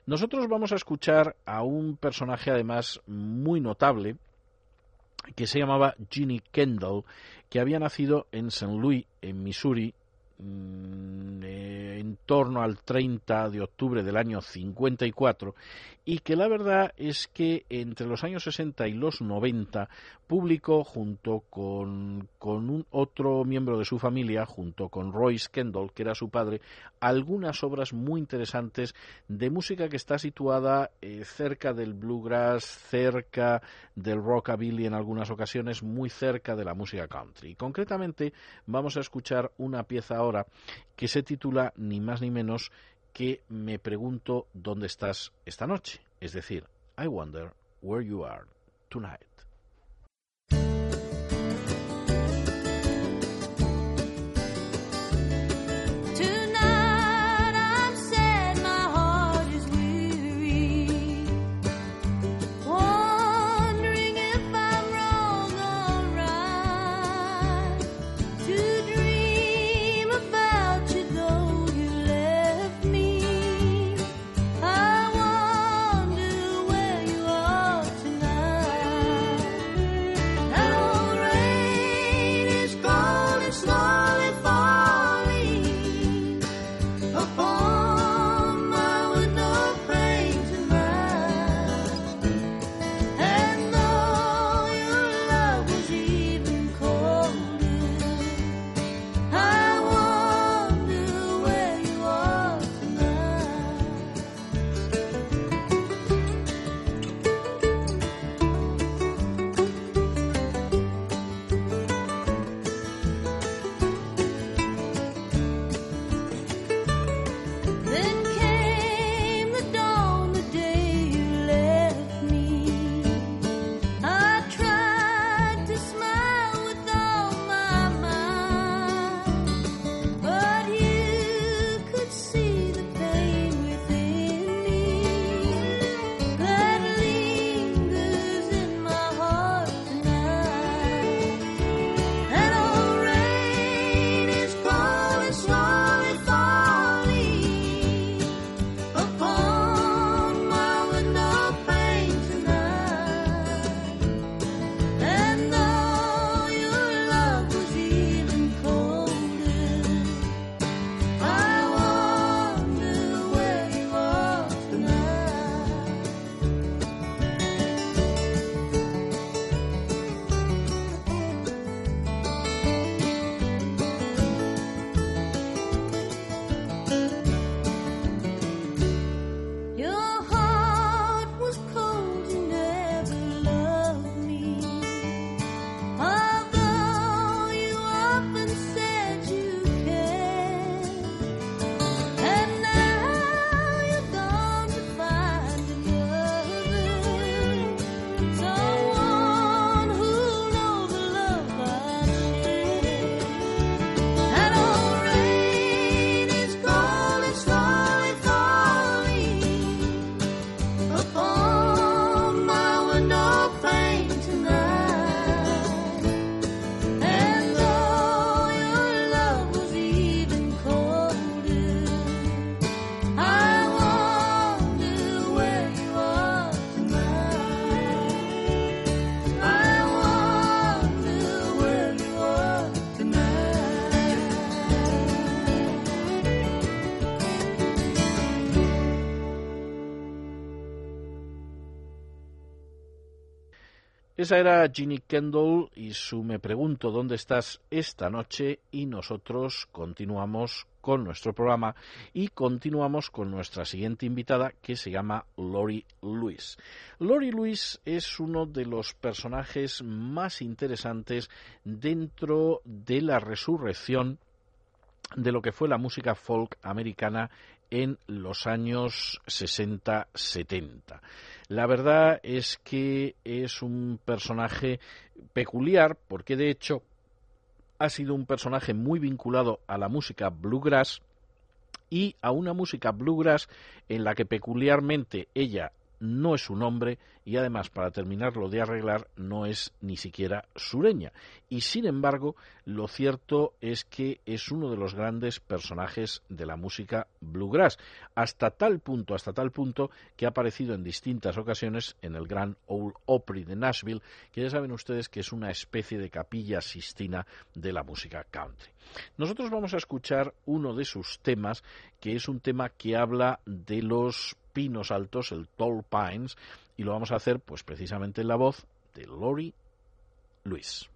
Nosotros vamos a escuchar a un personaje además muy notable que se llamaba Ginny Kendall, que había nacido en St. Louis, en Missouri, en torno al 30 de octubre del año 54 y que la verdad es que entre los años 60 y los 90 publicó junto con, con un otro miembro de su familia, junto con Royce Kendall, que era su padre, algunas obras muy interesantes de música que está situada eh, cerca del bluegrass, cerca del rockabilly en algunas ocasiones, muy cerca de la música country. Concretamente vamos a escuchar una pieza que se titula ni más ni menos que Me pregunto dónde estás esta noche, es decir, I wonder where you are. Tonight Esa era Ginny Kendall y su Me pregunto dónde estás esta noche y nosotros continuamos con nuestro programa y continuamos con nuestra siguiente invitada que se llama Lori Lewis. Lori Lewis es uno de los personajes más interesantes dentro de la resurrección de lo que fue la música folk americana en los años 60-70. La verdad es que es un personaje peculiar porque de hecho ha sido un personaje muy vinculado a la música bluegrass y a una música bluegrass en la que peculiarmente ella no es su nombre y además para terminarlo de arreglar no es ni siquiera sureña. Y sin embargo, lo cierto es que es uno de los grandes personajes de la música bluegrass, hasta tal punto, hasta tal punto que ha aparecido en distintas ocasiones en el Gran Ole Opry de Nashville, que ya saben ustedes que es una especie de capilla sistina de la música country. Nosotros vamos a escuchar uno de sus temas, que es un tema que habla de los pinos altos, el Tall Pines, y lo vamos a hacer pues precisamente en la voz de Lori Luis.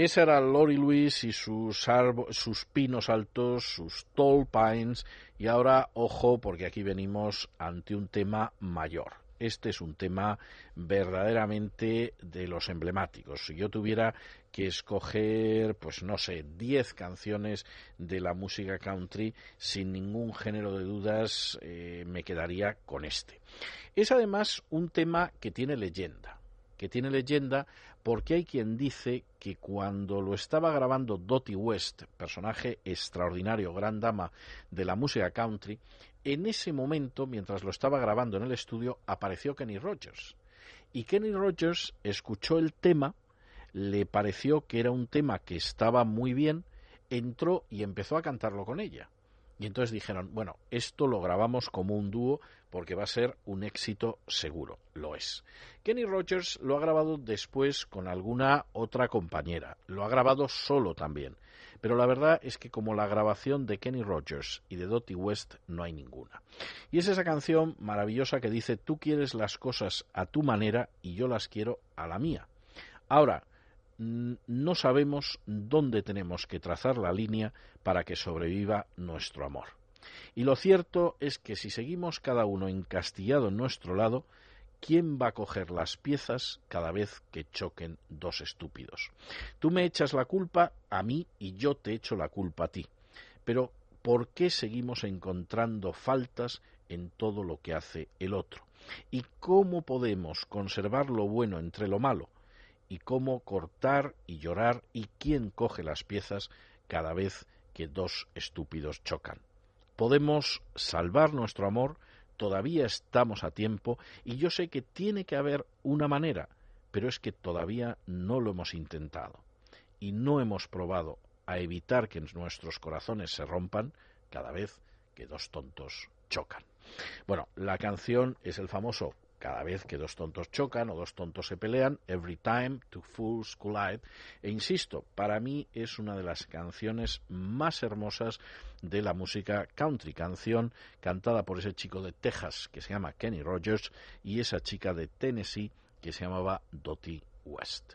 Esa era Lori Lewis y sus, sus pinos altos, sus tall pines. Y ahora, ojo, porque aquí venimos ante un tema mayor. Este es un tema verdaderamente de los emblemáticos. Si yo tuviera que escoger, pues no sé, 10 canciones de la música country, sin ningún género de dudas, eh, me quedaría con este. Es además un tema que tiene leyenda. que tiene leyenda porque hay quien dice que cuando lo estaba grabando Dottie West, personaje extraordinario, gran dama de la música country, en ese momento, mientras lo estaba grabando en el estudio, apareció Kenny Rogers. Y Kenny Rogers escuchó el tema, le pareció que era un tema que estaba muy bien, entró y empezó a cantarlo con ella. Y entonces dijeron, bueno, esto lo grabamos como un dúo porque va a ser un éxito seguro. Lo es. Kenny Rogers lo ha grabado después con alguna otra compañera. Lo ha grabado solo también. Pero la verdad es que como la grabación de Kenny Rogers y de Dottie West no hay ninguna. Y es esa canción maravillosa que dice, tú quieres las cosas a tu manera y yo las quiero a la mía. Ahora, no sabemos dónde tenemos que trazar la línea para que sobreviva nuestro amor. Y lo cierto es que si seguimos cada uno encastillado en nuestro lado, ¿quién va a coger las piezas cada vez que choquen dos estúpidos? Tú me echas la culpa a mí y yo te echo la culpa a ti. Pero, ¿por qué seguimos encontrando faltas en todo lo que hace el otro? ¿Y cómo podemos conservar lo bueno entre lo malo? ¿Y cómo cortar y llorar y quién coge las piezas cada vez que dos estúpidos chocan? Podemos salvar nuestro amor, todavía estamos a tiempo y yo sé que tiene que haber una manera, pero es que todavía no lo hemos intentado y no hemos probado a evitar que nuestros corazones se rompan cada vez que dos tontos chocan. Bueno, la canción es el famoso cada vez que dos tontos chocan o dos tontos se pelean, Every Time Two Fools Collide, e insisto, para mí es una de las canciones más hermosas de la música country, canción cantada por ese chico de Texas que se llama Kenny Rogers y esa chica de Tennessee que se llamaba Dottie West.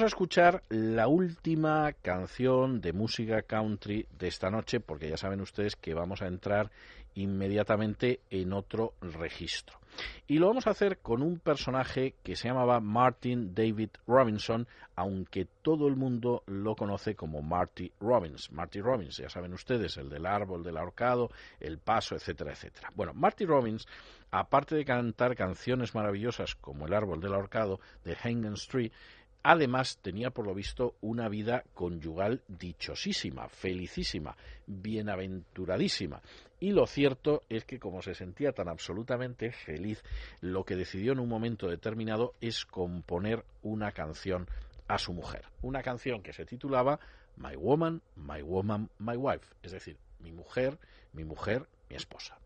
Vamos a escuchar la última canción de música country de esta noche, porque ya saben ustedes que vamos a entrar inmediatamente en otro registro. Y lo vamos a hacer con un personaje que se llamaba Martin David Robinson, aunque todo el mundo lo conoce como Marty Robbins. Marty Robbins, ya saben ustedes, el del árbol del ahorcado, el paso, etcétera, etcétera. Bueno, Marty Robbins, aparte de cantar canciones maravillosas como El árbol del ahorcado de Hengen Street, Además, tenía por lo visto una vida conyugal dichosísima, felicísima, bienaventuradísima. Y lo cierto es que como se sentía tan absolutamente feliz, lo que decidió en un momento determinado es componer una canción a su mujer. Una canción que se titulaba My Woman, My Woman, My Wife. Es decir, mi mujer, mi mujer, mi esposa.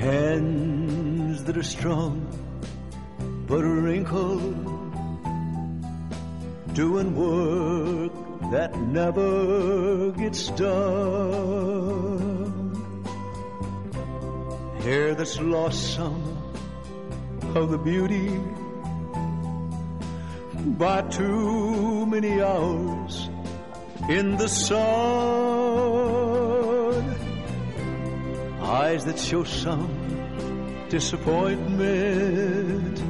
Hands that are strong but wrinkled, doing work that never gets done. Hair that's lost some of the beauty by too many hours in the sun. Eyes that show some disappointment.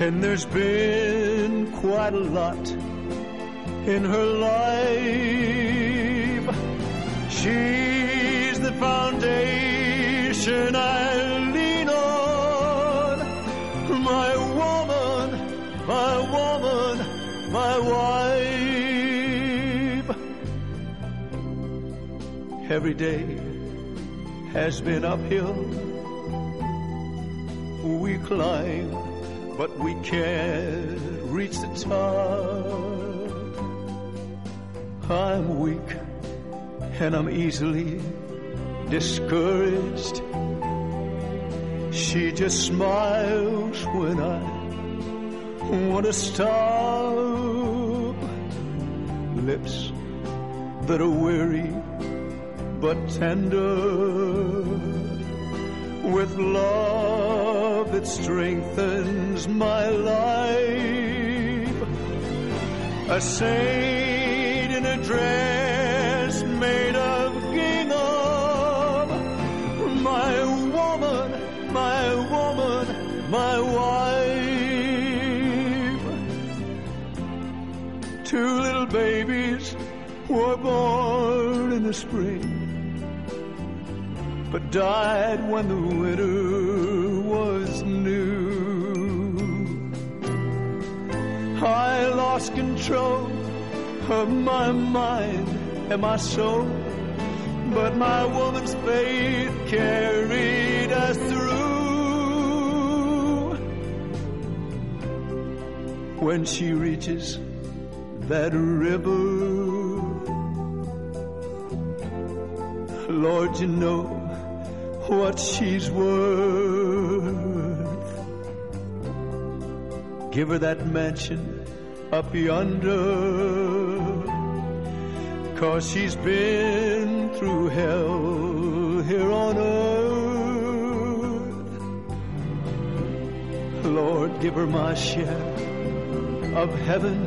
And there's been quite a lot in her life. She's the foundation I lean on. My woman, my woman, my wife. Every day has been uphill. We climb, but we can't reach the top. I'm weak and I'm easily discouraged. She just smiles when I want to stop. Lips that are weary but tender with love that strengthens my life. A saint in a dress made of gingham. My woman, my woman, my wife. Two little babies were born in the spring died when the winter was new. I lost control of my mind and my soul, but my woman's faith carried us through. When she reaches that river, Lord, you know what she's worth. Give her that mansion up yonder. Cause she's been through hell here on earth. Lord, give her my share of heaven.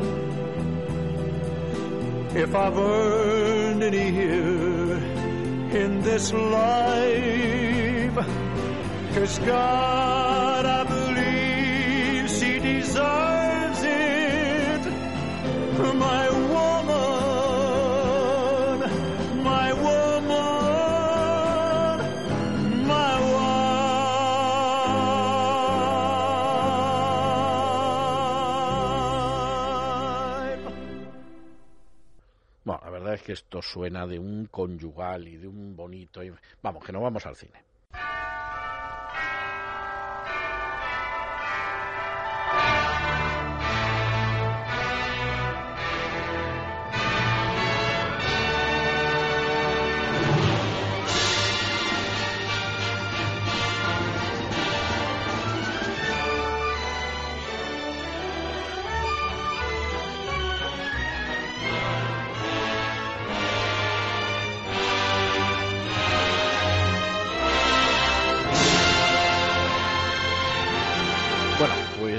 If I've earned any here in this life. Cause God, I believe she deserves it. My woman, my woman, my wife. Bueno, la verdad es que esto suena de un conyugal y de un bonito. Vamos, que no vamos al cine. you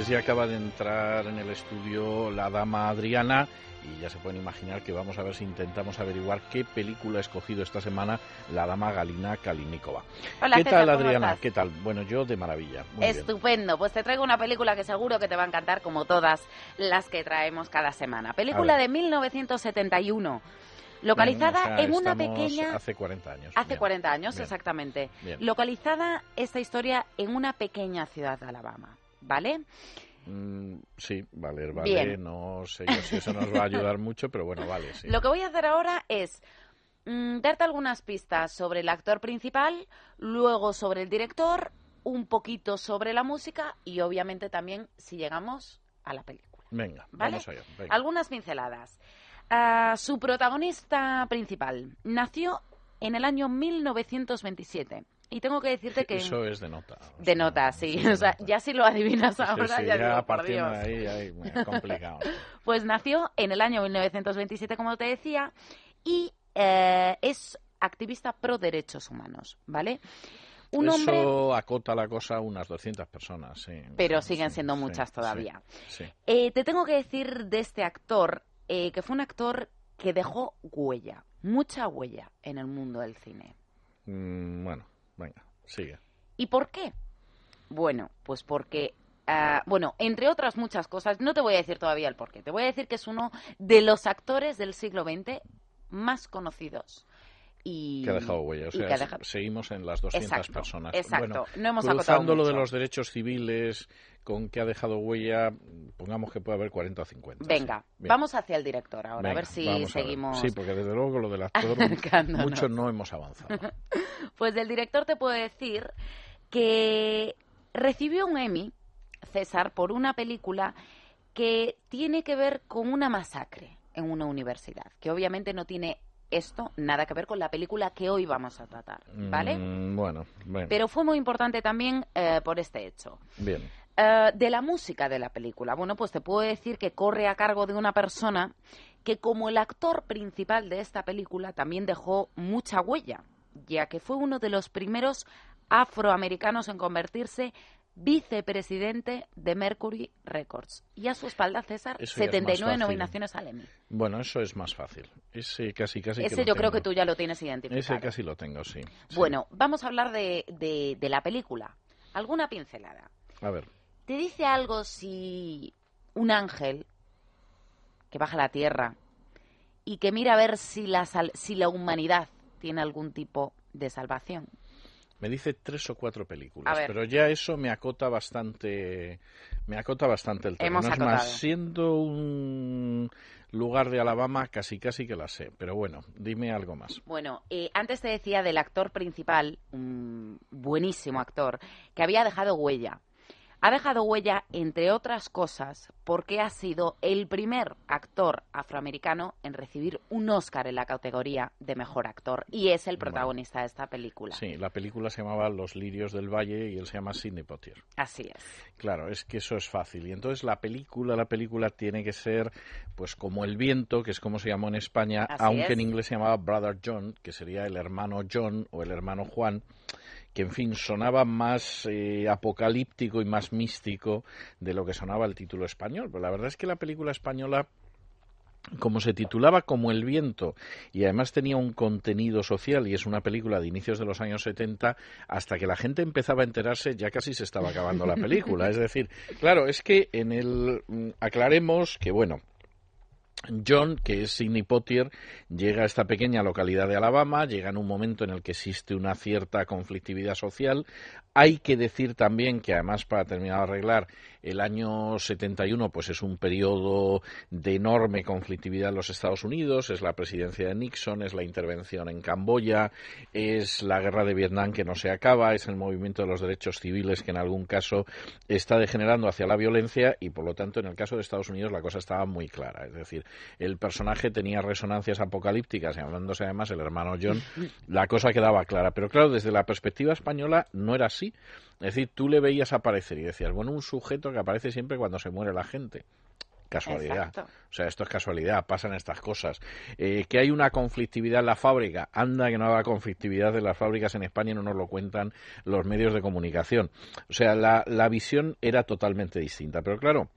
Pues ya acaba de entrar en el estudio la dama Adriana y ya se pueden imaginar que vamos a ver si intentamos averiguar qué película ha escogido esta semana la dama Galina Kalinikova. Hola, ¿Qué tal ¿cómo Adriana? estás? ¿Qué tal? Bueno, yo de maravilla. Muy bien. Estupendo, pues te traigo una película que seguro que te va a encantar como todas las que traemos cada semana. Película de 1971, localizada O sea, en una pequeña... Hace 40 años. Hace Bien. 40 años, Bien. exactamente. Bien. Localizada esta historia en una pequeña ciudad de Alabama, ¿vale? Mm, sí, vale, vale. Bien. No sé yo si eso nos va a ayudar mucho, pero bueno, vale, sí. Lo que voy a hacer ahora es mm, darte algunas pistas sobre el actor principal, luego sobre el director, un poquito sobre la música y obviamente también si llegamos a la película. Venga, ¿Vale? vamos allá. venga. Algunas pinceladas. Ah, su protagonista principal nació en el año 1927. Y tengo que decirte que... Eso es de nota. De nota, sí. de O sea, nota. ya si lo adivinas ahora, sí, ya, ya digo, por Dios. de ahí, ahí, mira, complicado. Pues nació en el año 1927, como te decía, y eh, es activista pro derechos humanos, ¿vale? Un Eso hombre, acota la cosa a unas 200 personas, sí. pero Sí, siguen siendo muchas todavía. Sí. Eh, te tengo que decir de este actor eh, que fue un actor que dejó huella, mucha huella en el mundo del cine. Mm, bueno, venga, sigue. ¿Y por qué? Bueno, pues porque, ah, bueno, entre otras muchas cosas, no te voy a decir todavía el por qué, te voy a decir que es uno de los actores del siglo XX más conocidos. Y, Que ha dejado huella. O sea, dejado- seguimos en las 200 Exacto, personas. exacto. Bueno, No hemos acotado cruzando lo de los derechos civiles con que ha dejado huella, pongamos que puede haber 40 o 50. Venga, sí. Vamos hacia el director ahora, a ver si ver. seguimos. Sí, porque desde luego con lo del actor mucho no hemos avanzado. Pues del director te puedo decir que recibió un Emmy, César, por una película que tiene que ver con una masacre en una universidad, que obviamente no tiene esto nada que ver con la película que hoy vamos a tratar, ¿vale? Mm, bueno, bueno, Pero fue muy importante también eh, por este hecho. bien. Eh, de la música de la película. Bueno, pues te puedo decir que corre a cargo de una persona que como el actor principal de esta película también dejó mucha huella, ya que fue uno de los primeros afroamericanos en convertirse vicepresidente de Mercury Records. Y a su espalda, César, Eso ya es más 79 fácil. nominaciones al Emmy. Bueno, eso es más fácil. Ese casi, casi Ese que yo creo que tú ya lo tienes identificado. Ese casi lo tengo, sí. sí. Bueno, vamos a hablar de, de- de la película. ¿Alguna pincelada? A ver, ¿Te dice algo si un ángel que baja a la tierra y que mira a ver si la, sal- si la humanidad tiene algún tipo de salvación? me dice tres o cuatro películas, pero ya eso me acota bastante, me acota bastante el tema. No es más, siendo un lugar de Alabama, casi casi que la sé. Pero bueno, dime algo más. Bueno, eh, antes te decía del actor principal, un buenísimo actor, que había dejado huella. Ha dejado huella, entre otras cosas, porque ha sido el primer actor afroamericano en recibir un Oscar en la categoría de mejor actor y es el protagonista de esta película. Sí, la película se llamaba Los lirios del valle y él se llama Sidney Poitier. Así es. Claro, es que eso es fácil. Y entonces la película, la película tiene que ser, pues como el viento, que es como se llamó en España, Así aunque es. en inglés se llamaba Brother John, que sería el hermano John o el hermano Juan, que en fin sonaba más eh, apocalíptico y más místico de lo que sonaba el título español. Pero la verdad es que la película española como se titulaba como El viento y además tenía un contenido social y es una película de inicios de los años 70, hasta que la gente empezaba a enterarse ya casi se estaba acabando la película. Es decir, claro, es que en el mm, aclaremos que bueno, John, que es Sidney Poitier, llega a esta pequeña localidad de Alabama, llega en un momento en el que existe una cierta conflictividad social. Hay que decir también que además para terminar de arreglar el año 71 pues es un periodo de enorme conflictividad en los Estados Unidos, es la presidencia de Nixon, es la intervención en Camboya, es la guerra de Vietnam que no se acaba, es el movimiento de los derechos civiles que en algún caso está degenerando hacia la violencia y por lo tanto en el caso de Estados Unidos la cosa estaba muy clara, es decir, el personaje tenía resonancias apocalípticas y hablándose además el hermano John, la cosa quedaba clara, pero claro, desde la perspectiva española no era así. Es decir, tú le veías aparecer y decías, bueno, un sujeto que aparece siempre cuando se muere la gente. casualidad. Exacto. O sea, esto es casualidad, pasan estas cosas. Eh, que hay una conflictividad en la fábrica, anda que no haga conflictividad en las fábricas en España y no nos lo cuentan los medios de comunicación. O sea, la, la visión era totalmente distinta. Pero claro,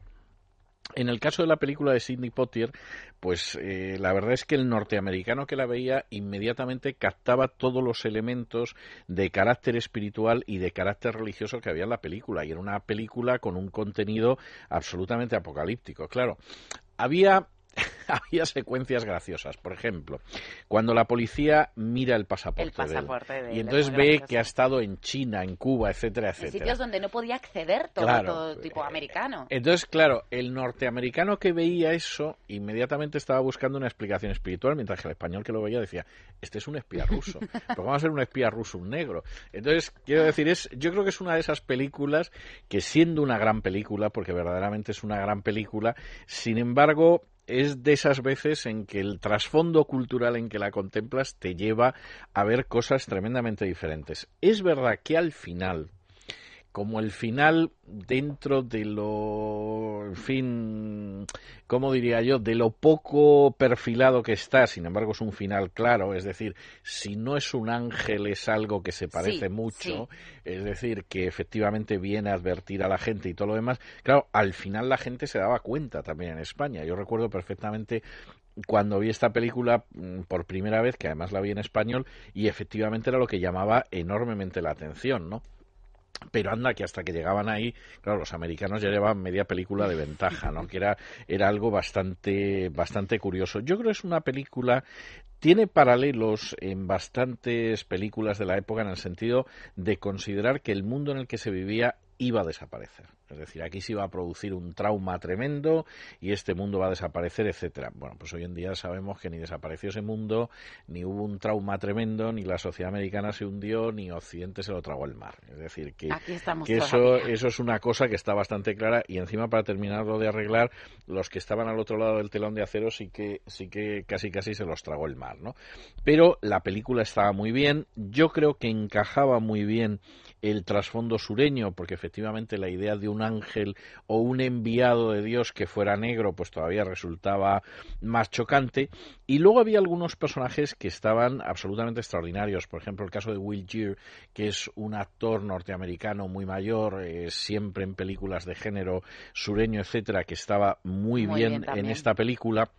en el caso de la película de Sidney Poitier, pues eh, la verdad es que el norteamericano que la veía inmediatamente captaba todos los elementos de carácter espiritual y de carácter religioso que había en la película. Y era una película con un contenido absolutamente apocalíptico. Claro, había había secuencias graciosas. Por ejemplo, cuando la policía mira el pasaporte, El pasaporte de él, de y entonces ve que ha estado en China, en Cuba, etcétera, En etcétera. sitios donde no podía acceder todo, Claro. todo tipo americano. Entonces, claro, el norteamericano que veía eso inmediatamente estaba buscando una explicación espiritual, mientras que el español que lo veía decía, este es un espía ruso. Pero vamos a ser un espía ruso, un negro. Entonces, quiero decir, es, yo creo que es una de esas películas que siendo una gran película, porque verdaderamente es una gran película, sin embargo, es de esas veces en que el trasfondo cultural en que la contemplas te lleva a ver cosas tremendamente diferentes. Es verdad que al final, como el final dentro de lo, en fin, ¿cómo diría yo? De lo poco perfilado que está, sin embargo es un final claro, es decir, si no es un ángel es algo que se parece Sí, mucho, es decir, que efectivamente viene a advertir a la gente y todo lo demás, claro, al final la gente se daba cuenta también en España. Yo recuerdo perfectamente cuando vi esta película mm, por primera vez, que además la vi en español, y efectivamente era lo que llamaba enormemente la atención, ¿no? Pero anda que hasta que llegaban ahí, claro, los americanos ya llevaban media película de ventaja, ¿no? Que era, era algo bastante, bastante curioso. Yo creo que es una película, tiene paralelos en bastantes películas de la época en el sentido de considerar que el mundo en el que se vivía iba a desaparecer. Es decir, aquí se iba a producir un trauma tremendo y este mundo va a desaparecer, etcétera. Bueno, pues hoy en día sabemos que ni desapareció ese mundo, ni hubo un trauma tremendo, ni la sociedad americana se hundió, ni Occidente se lo tragó el mar. Es decir, que, eso, eso es una cosa que está bastante clara y encima para terminarlo de arreglar, los que estaban al otro lado del telón de acero sí que, sí que casi casi se los tragó el mar, ¿no? Pero la película estaba muy bien, yo creo que encajaba muy bien el trasfondo sureño, porque efectivamente la idea de un ángel o un enviado de Dios que fuera negro, pues todavía resultaba más chocante. Y luego había algunos personajes que estaban absolutamente extraordinarios. Por ejemplo, el caso de Will Geer, que es un actor norteamericano muy mayor, eh, siempre en películas de género sureño, etcétera, que estaba muy, Muy bien, bien en esta película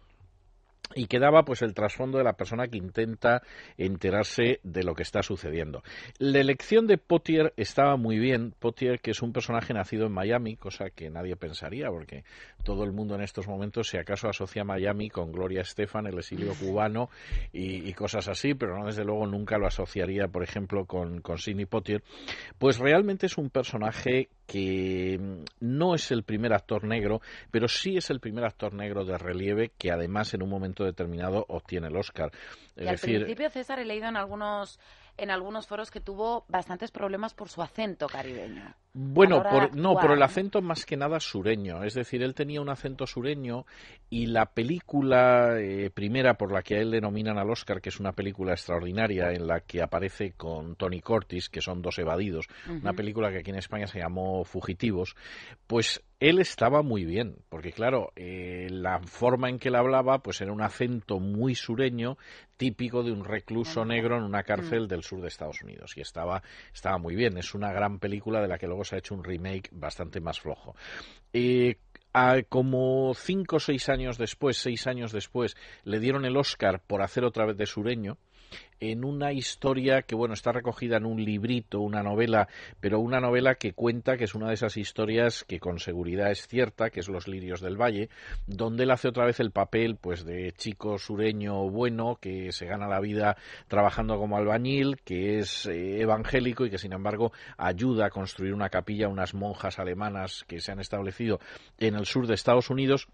y que daba pues el trasfondo de la persona que intenta enterarse de lo que está sucediendo. La elección de Potier estaba muy bien. Potier, que es un personaje nacido en Miami, cosa que nadie pensaría, porque todo el mundo en estos momentos, si acaso asocia Miami con Gloria Estefan, el exilio cubano y, y cosas así, pero no desde luego nunca lo asociaría, por ejemplo, con, con Sidney Potier. Pues realmente es un personaje que mm, no es el primer actor negro, pero sí es el primer actor negro de relieve que además en un momento determinado obtiene el Oscar. Es Y al decir, principio, César, he leído en algunos en algunos foros que tuvo bastantes problemas por su acento caribeño. Bueno, por, no, por el acento más que nada sureño. Es decir, él tenía un acento sureño y la película eh, primera por la que a él le nominan al Oscar, que es una película extraordinaria en la que aparece con Tony Curtis, que son dos evadidos, una película que aquí en España se llamó Fugitivos, pues él estaba muy bien, porque claro, eh, la forma en que él hablaba, pues era un acento muy sureño, típico de un recluso negro en una cárcel Mm. del sur de Estados Unidos. Y estaba, estaba muy bien. Es una gran película de la que luego se ha hecho un remake bastante más flojo. Eh, a- como cinco o seis años después, seis años después, le dieron el Oscar por hacer otra vez de sureño en una historia que, bueno, está recogida en un librito, una novela, pero una novela que cuenta que es una de esas historias que con seguridad es cierta, que es Los Lirios del Valle, donde él hace otra vez el papel, pues, de chico sureño bueno, que se gana la vida trabajando como albañil, que es eh, evangélico y que, sin embargo, ayuda a construir una capilla a unas monjas alemanas que se han establecido en el sur de Estados Unidos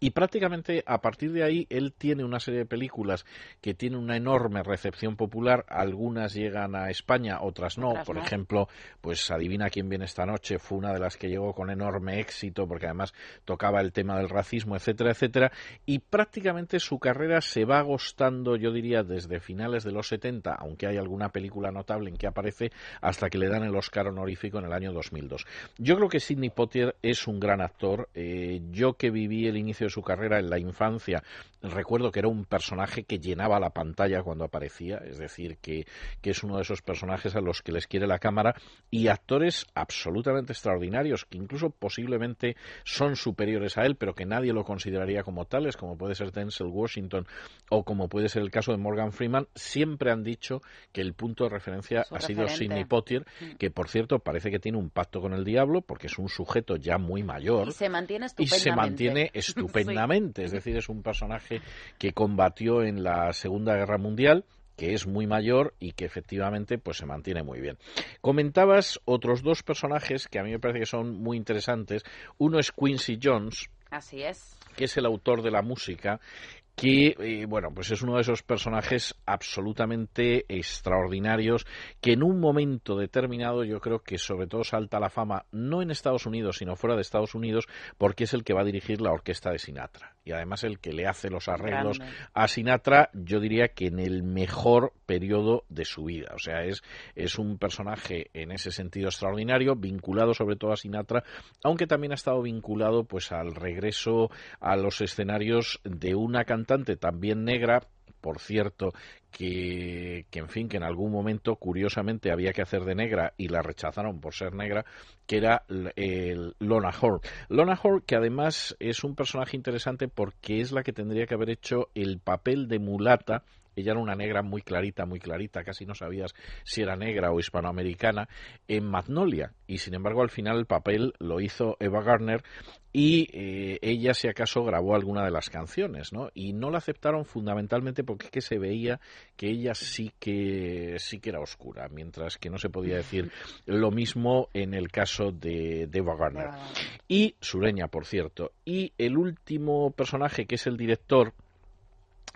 Y prácticamente a partir de ahí él tiene una serie de películas que tienen una enorme recepción popular. Algunas llegan a España, otras no. Otras Por no. ejemplo, pues Adivina quién viene esta noche fue una de las que llegó con enorme éxito porque además tocaba el tema del racismo, etcétera, etcétera. Y prácticamente su carrera se va agostando, yo diría, desde finales de los 70, aunque hay alguna película notable en que aparece, hasta que le dan el Oscar honorífico en el año 2002. Yo creo que Sidney Poitier es un gran actor. Eh, yo que viví el inicio de su carrera en la infancia, recuerdo que era un personaje que llenaba la pantalla cuando aparecía, es decir, que, que es uno de esos personajes a los que les quiere la cámara y actores absolutamente extraordinarios, que incluso posiblemente son superiores a él, pero que nadie lo consideraría como tales, como puede ser Denzel Washington o como puede ser el caso de Morgan Freeman, siempre han dicho que el punto de referencia Su ha sido. Sidney Poitier, que por cierto parece que tiene un pacto con el diablo porque es un sujeto ya muy mayor Y se mantiene y estupendamente. se mantiene estupendamente. Es decir, es un personaje que combatió en la Segunda Guerra Mundial que es muy mayor y que efectivamente pues se mantiene muy bien. Comentabas otros dos personajes que a mí me parece que son muy interesantes. Uno es Quincy Jones, Así es. que es el autor de la música que eh, bueno pues es uno de esos personajes absolutamente extraordinarios que en un momento determinado yo creo que sobre todo salta a la fama no en Estados Unidos sino fuera de Estados Unidos porque es el que va a dirigir la orquesta de Sinatra y además el que le hace los arreglos Grande. a Sinatra yo diría que en el mejor periodo de su vida o sea es es un personaje en ese sentido extraordinario vinculado sobre todo a Sinatra aunque también ha estado vinculado pues al regreso a los escenarios de una cantante también negra por cierto, que, que, en fin, que en algún momento, curiosamente, había que hacer de negra y la rechazaron por ser negra, que era el Lona Horne. Lona Horne, que además es un personaje interesante porque es la que tendría que haber hecho el papel de mulata ella era una negra muy clarita, muy clarita, casi no sabías si era negra o hispanoamericana, en Magnolia. Y sin embargo, al final el papel lo hizo Eva Gardner y eh, ella, si acaso, grabó alguna de las canciones, ¿no? Y no la aceptaron fundamentalmente porque es que se veía que ella sí que sí que era oscura, mientras que no se podía decir lo mismo en el caso de, de Eva Gardner. Y sureña, por cierto. Y el último personaje, que es el director,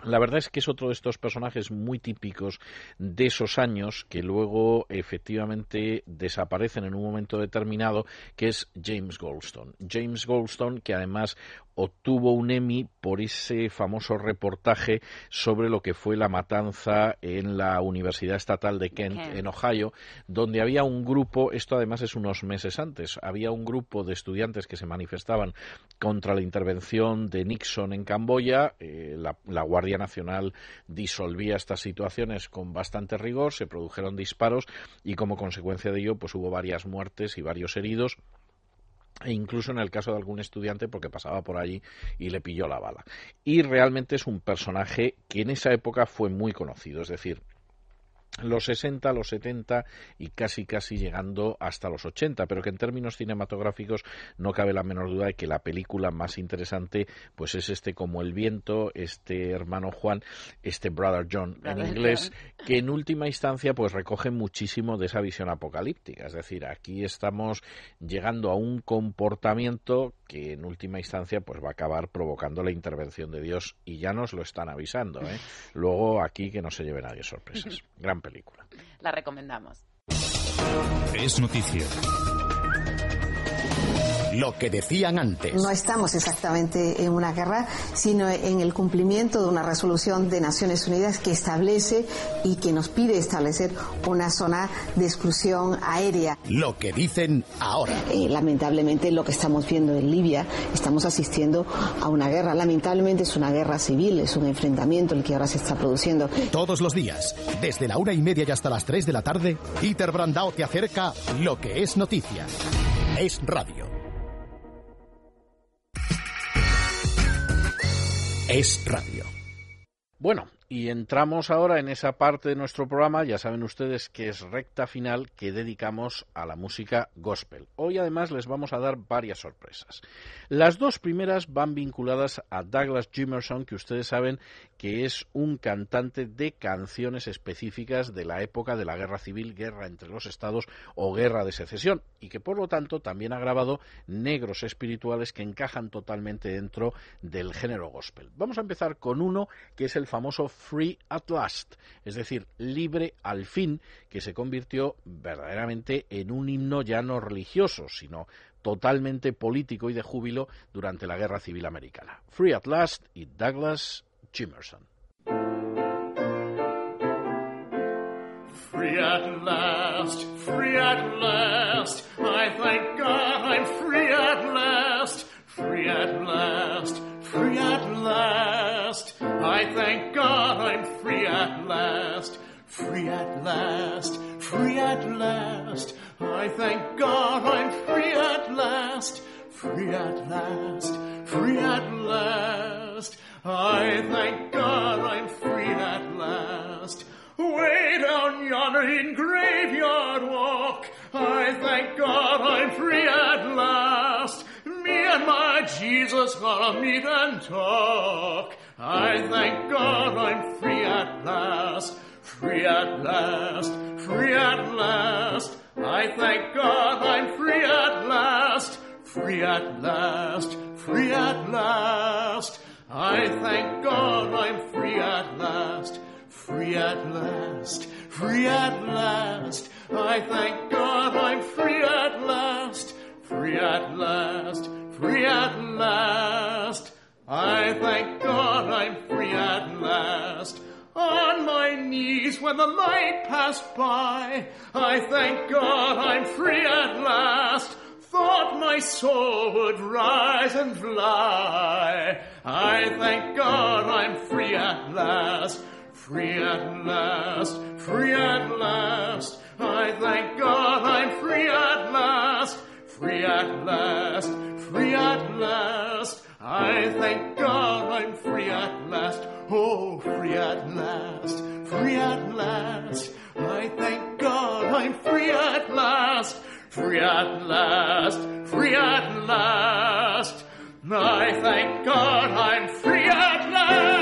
la verdad es que es otro de estos personajes muy típicos de esos años que luego efectivamente desaparecen en un momento determinado, que es James Goldstone. James Goldstone, que además obtuvo un Emmy por ese famoso reportaje sobre lo que fue la matanza en la Universidad Estatal de Kent, Kent. en Ohio, donde había un grupo, esto además es unos meses antes, había un grupo de estudiantes que se manifestaban contra la intervención de Nixon en Camboya, eh, la, la Guardia Nacional disolvía estas situaciones con bastante rigor, se produjeron disparos y como consecuencia de ello pues hubo varias muertes y varios heridos e incluso en el caso de algún estudiante porque pasaba por allí y le pilló la bala. Y realmente es un personaje que en esa época fue muy conocido, es decir, los 60, los 70 y casi casi llegando hasta los 80, pero que en términos cinematográficos no cabe la menor duda de que la película más interesante pues es este como el viento, este hermano Juan, este brother John en inglés, que en última instancia pues recoge muchísimo de esa visión apocalíptica, es decir, aquí estamos llegando a un comportamiento que en última instancia pues va a acabar provocando la intervención de Dios y ya nos lo están avisando, ¿eh? Luego aquí que no se lleve nadie sorpresas. Gran película. La recomendamos. Es noticia. Lo que decían antes. No estamos exactamente en una guerra, sino en el cumplimiento de una resolución de Naciones Unidas que establece y que nos pide establecer una zona de exclusión aérea. Lo que dicen ahora. Eh, lamentablemente lo que estamos viendo en Libia, estamos asistiendo a una guerra. Lamentablemente es una guerra civil, es un enfrentamiento el que ahora se está produciendo. Todos los días, desde la una y media y hasta las tres de la tarde, Peter Brandao te acerca lo que es noticia. Es radio. Es radio. Bueno, y entramos ahora en esa parte de nuestro programa, ya saben ustedes que es recta final que dedicamos a la música gospel. Hoy además les vamos a dar varias sorpresas. Las dos primeras van vinculadas a Douglas Jimerson, que ustedes saben que es un cantante de canciones específicas de la época de la guerra civil, guerra entre los estados o guerra de secesión, y que por lo tanto también ha grabado negros espirituales que encajan totalmente dentro del género gospel. Vamos a empezar con uno que es el famoso Free at Last, es decir, libre al fin, que se convirtió verdaderamente en un himno ya no religioso, sino totalmente político y de júbilo durante la Guerra Civil Americana. Free at Last y Douglas Chimerson. Free at last, free at last. I thank God I'm free at last. Free at last, free at last. I thank God I'm free at last. Free at last, free at last. I thank God I'm free at last. Free at last, free at last. I thank God I'm free at last. Way down yonder in Graveyard Walk, I thank God I'm free at last. Me and my Jesus gonna meet and talk. I thank God I'm free at last. Free at last, free at last. I thank God I'm free at last. Free at last, free at last. I thank God I'm free at last. Free at last, free at last. I thank God I'm free at last. Free at last, free at last. I thank God I'm free at last. On my knees when the light passed by, I thank God I'm free at last. Thought my soul would rise and fly. I thank God I'm free at last. Free at last, free at last. I thank God I'm free at last. Free at last, free at last. I thank God I'm free at last. Oh, free at last, free at last. I thank God I'm free at last. Free at last, free at last. I thank God I'm free at last.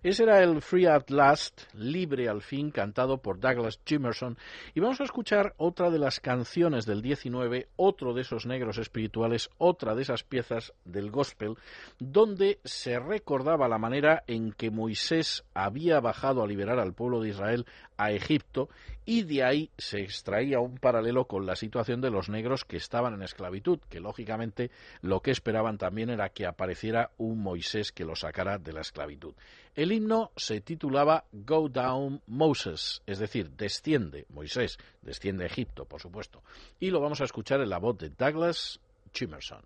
Ese era el Free at Last, libre al fin, cantado por Douglas Jimerson. Y vamos a escuchar otra de las canciones del 19, otro de esos negros espirituales, otra de esas piezas del gospel, donde se recordaba la manera en que Moisés había bajado a liberar al pueblo de Israel a Egipto y de ahí se extraía un paralelo con la situación de los negros que estaban en esclavitud, que lógicamente lo que esperaban también era que apareciera un Moisés que los sacara de la esclavitud. El himno se titulaba Go Down Moses, es decir, desciende Moisés, desciende Egipto, por supuesto. Y lo vamos a escuchar en la voz de Douglas Chimerson.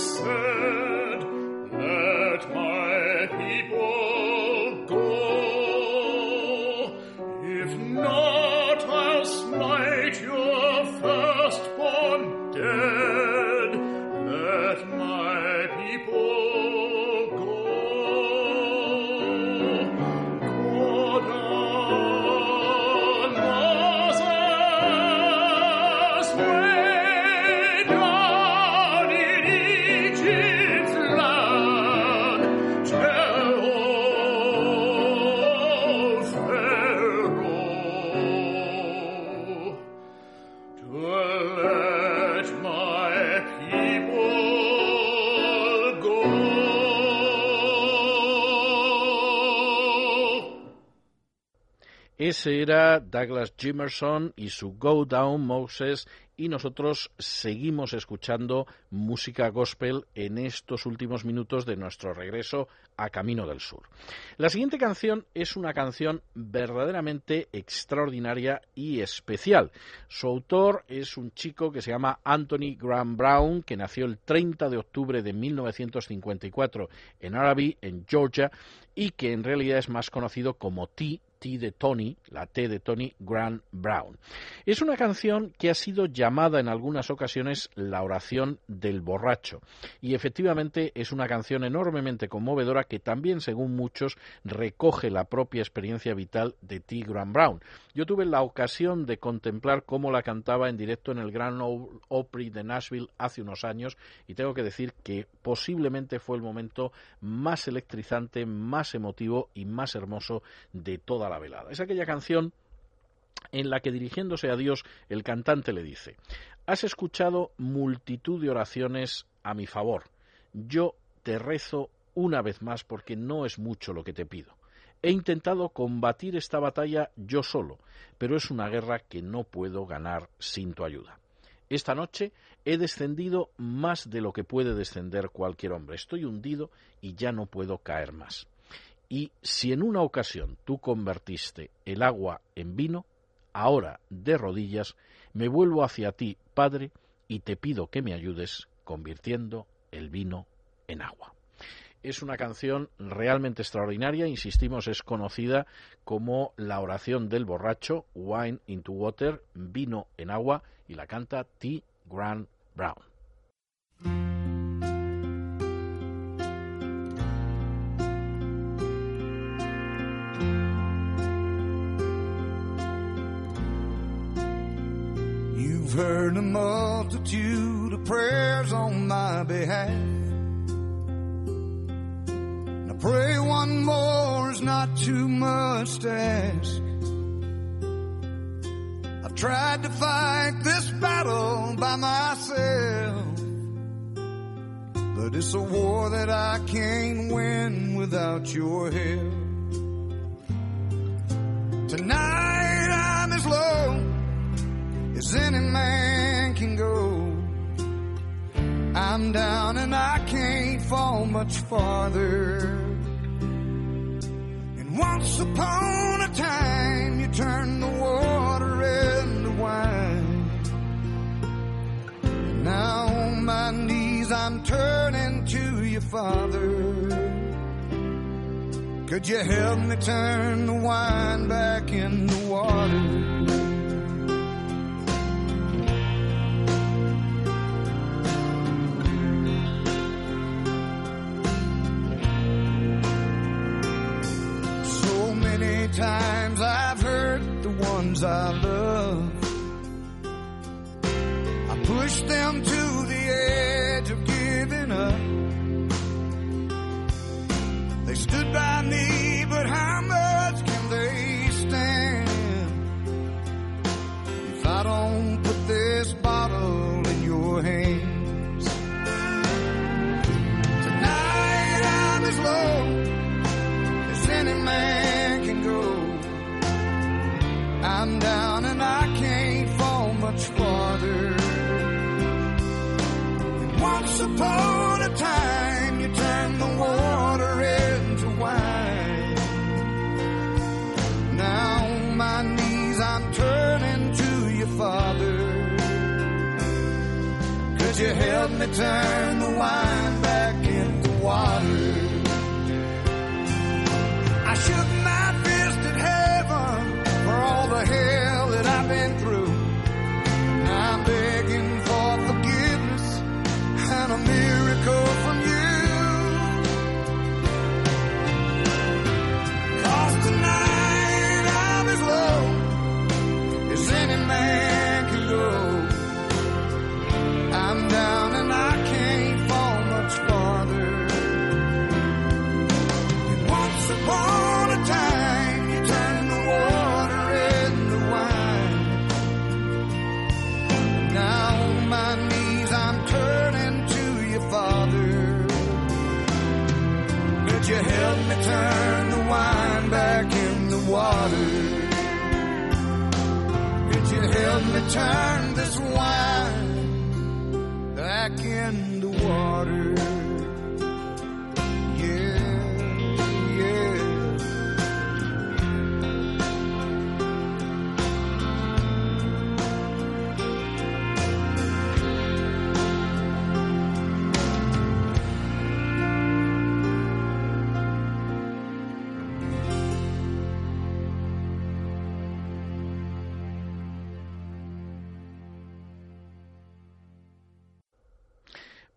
yourself. Ese era Douglas Jimerson y su Go Down Moses y nosotros seguimos escuchando música gospel en estos últimos minutos de nuestro regreso a Camino del Sur. La siguiente canción es una canción verdaderamente extraordinaria y especial. Su autor es un chico que se llama Anthony Graham Brown, que nació el 30 de octubre de 1954 en Araby, en Georgia, y que en realidad es más conocido como T. T de Tony, la T de Tony Graham Brown. Es una canción que ha sido llamada en algunas ocasiones la oración del borracho y efectivamente es una canción enormemente conmovedora que también, según muchos, recoge la propia experiencia vital de T. Graham Brown. Yo tuve la ocasión de contemplar cómo la cantaba en directo en el Grand Opry de Nashville hace unos años y tengo que decir que posiblemente fue el momento más electrizante, más emotivo y más hermoso de toda la velada. Es aquella canción en la que dirigiéndose a Dios el cantante le dice, has escuchado multitud de oraciones a mi favor, yo te rezo una vez más porque no es mucho lo que te pido. He intentado combatir esta batalla yo solo, pero es una guerra que no puedo ganar sin tu ayuda. Esta noche he descendido más de lo que puede descender cualquier hombre. Estoy hundido y ya no puedo caer más. Y si en una ocasión tú convertiste el agua en vino, ahora de rodillas me vuelvo hacia ti, Padre, y te pido que me ayudes convirtiendo el vino en agua. Es una canción realmente extraordinaria, insistimos, es conocida como la oración del borracho, Wine into Water, vino en agua, y la canta T. Grant Brown. You've heard a multitude of prayers on my behalf. Now pray one more is not too much to ask. I've tried to fight this battle by myself. But it's a war that I can't win without your help. Tonight I'm as low as any man can go. I'm down and I can't fall much farther. And once upon a time, you turned the water into wine. And now on my knees, I'm turning to you, Father. Could you help me turn the wine back into water? Times I've hurt the ones I love. I pushed them to the edge of giving up. They stood by me, but how much upon a time, you turned the water into wine. Now my knees, I'm turning to you, Father. Could you help me turn the wine back into water? I shook my fist at heaven for all the hell water. Could you help me turn this wine?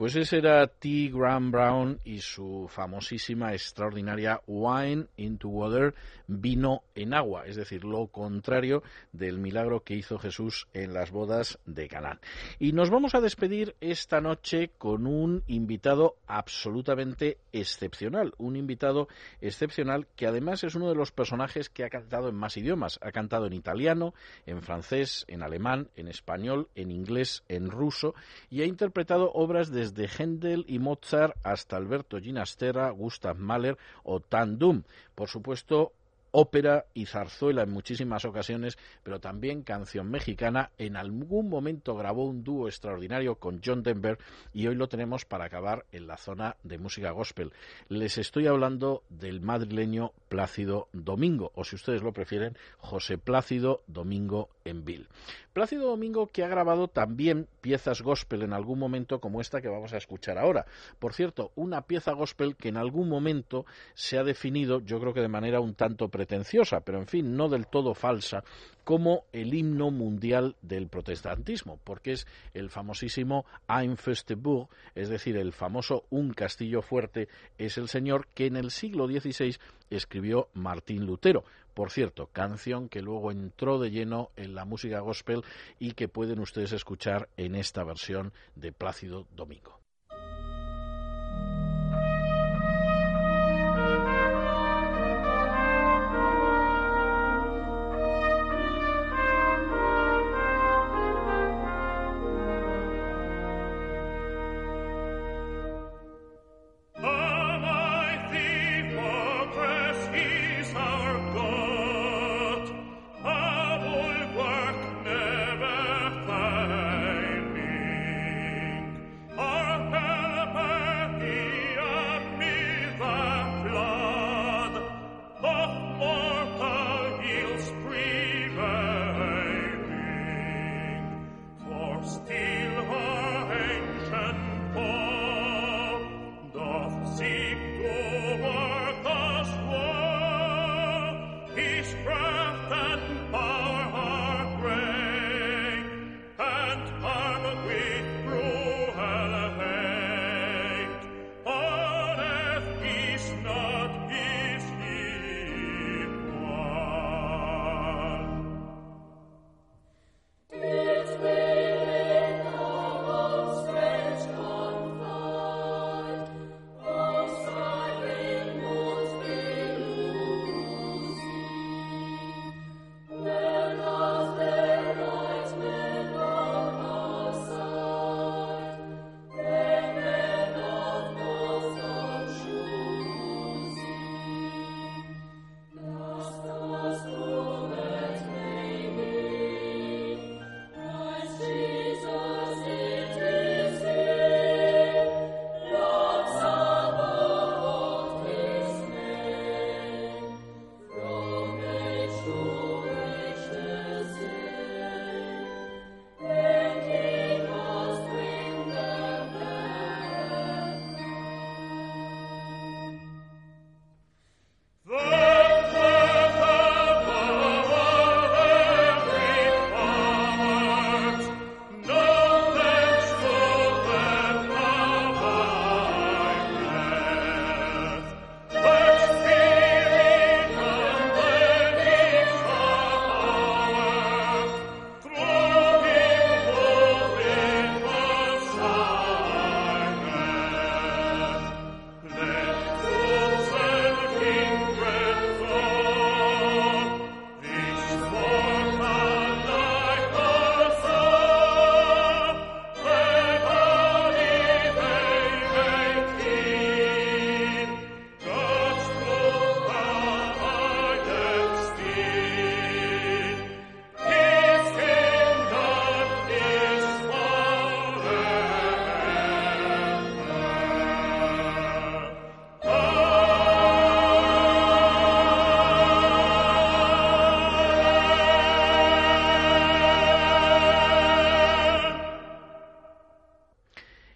Pues ese era T. Graham Brown y su famosísima, extraordinaria Wine into Water, vino en agua, es decir, lo contrario del milagro que hizo Jesús en las bodas de Canaán. Y nos vamos a despedir esta noche con un invitado absolutamente excepcional, un invitado excepcional que además es uno de los personajes que ha cantado en más idiomas. Ha cantado en italiano, en francés, en alemán, en español, en inglés, en ruso y ha interpretado obras desde Händel y Mozart hasta Alberto Ginastera, Gustav Mahler o Tandum. Por supuesto, ópera y zarzuela en muchísimas ocasiones, pero también canción mexicana. En algún momento grabó un dúo extraordinario con John Denver y hoy lo tenemos para acabar en la zona de música gospel. Les estoy hablando del madrileño Plácido Domingo, o si ustedes lo prefieren, José Plácido Domingo Envil. Plácido Domingo que ha grabado también piezas gospel en algún momento como esta que vamos a escuchar ahora. Por cierto, una pieza gospel que en algún momento se ha definido, yo creo que de manera un tanto pretenciosa, pero en fin, no del todo falsa, como el himno mundial del protestantismo, porque es el famosísimo Ein Festebourg, es decir, el famoso Un castillo fuerte, es el señor que en el siglo XVI escribió Martín Lutero. Por cierto, canción que luego entró de lleno en la música gospel y que pueden ustedes escuchar en esta versión de Plácido Domingo.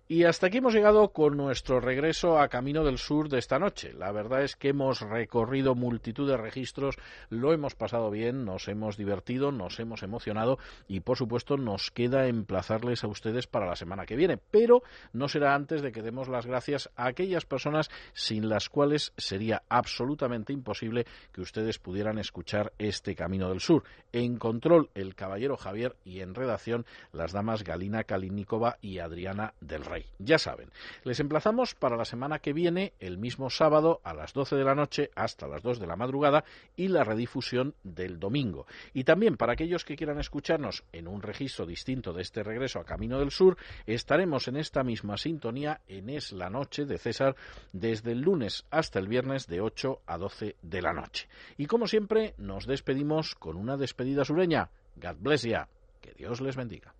Y hasta aquí hemos llegado con nuestro regreso a Camino del Sur de esta noche. La verdad es que hemos recorrido multitud de registros, lo hemos pasado bien, nos hemos divertido, nos hemos emocionado y por supuesto nos queda emplazarles a ustedes para la semana que viene. Pero no será antes de que demos las gracias a aquellas personas sin las cuales sería absolutamente imposible que ustedes pudieran escuchar este Camino del Sur. En control, el caballero Javier y en redacción, las damas Galina Kalinikova y Adriana del Rey. Ya saben, les emplazamos para la semana que viene, el mismo sábado a las 12 de la noche hasta las 2 de la madrugada y la redifusión del domingo. Y también para aquellos que quieran escucharnos en un registro distinto de este regreso a Camino del Sur, estaremos en esta misma sintonía en Es la Noche de César desde el lunes hasta el viernes de 8 a 12 de la noche. Y como siempre, nos despedimos con una despedida sureña. God bless ya. Que Dios les bendiga.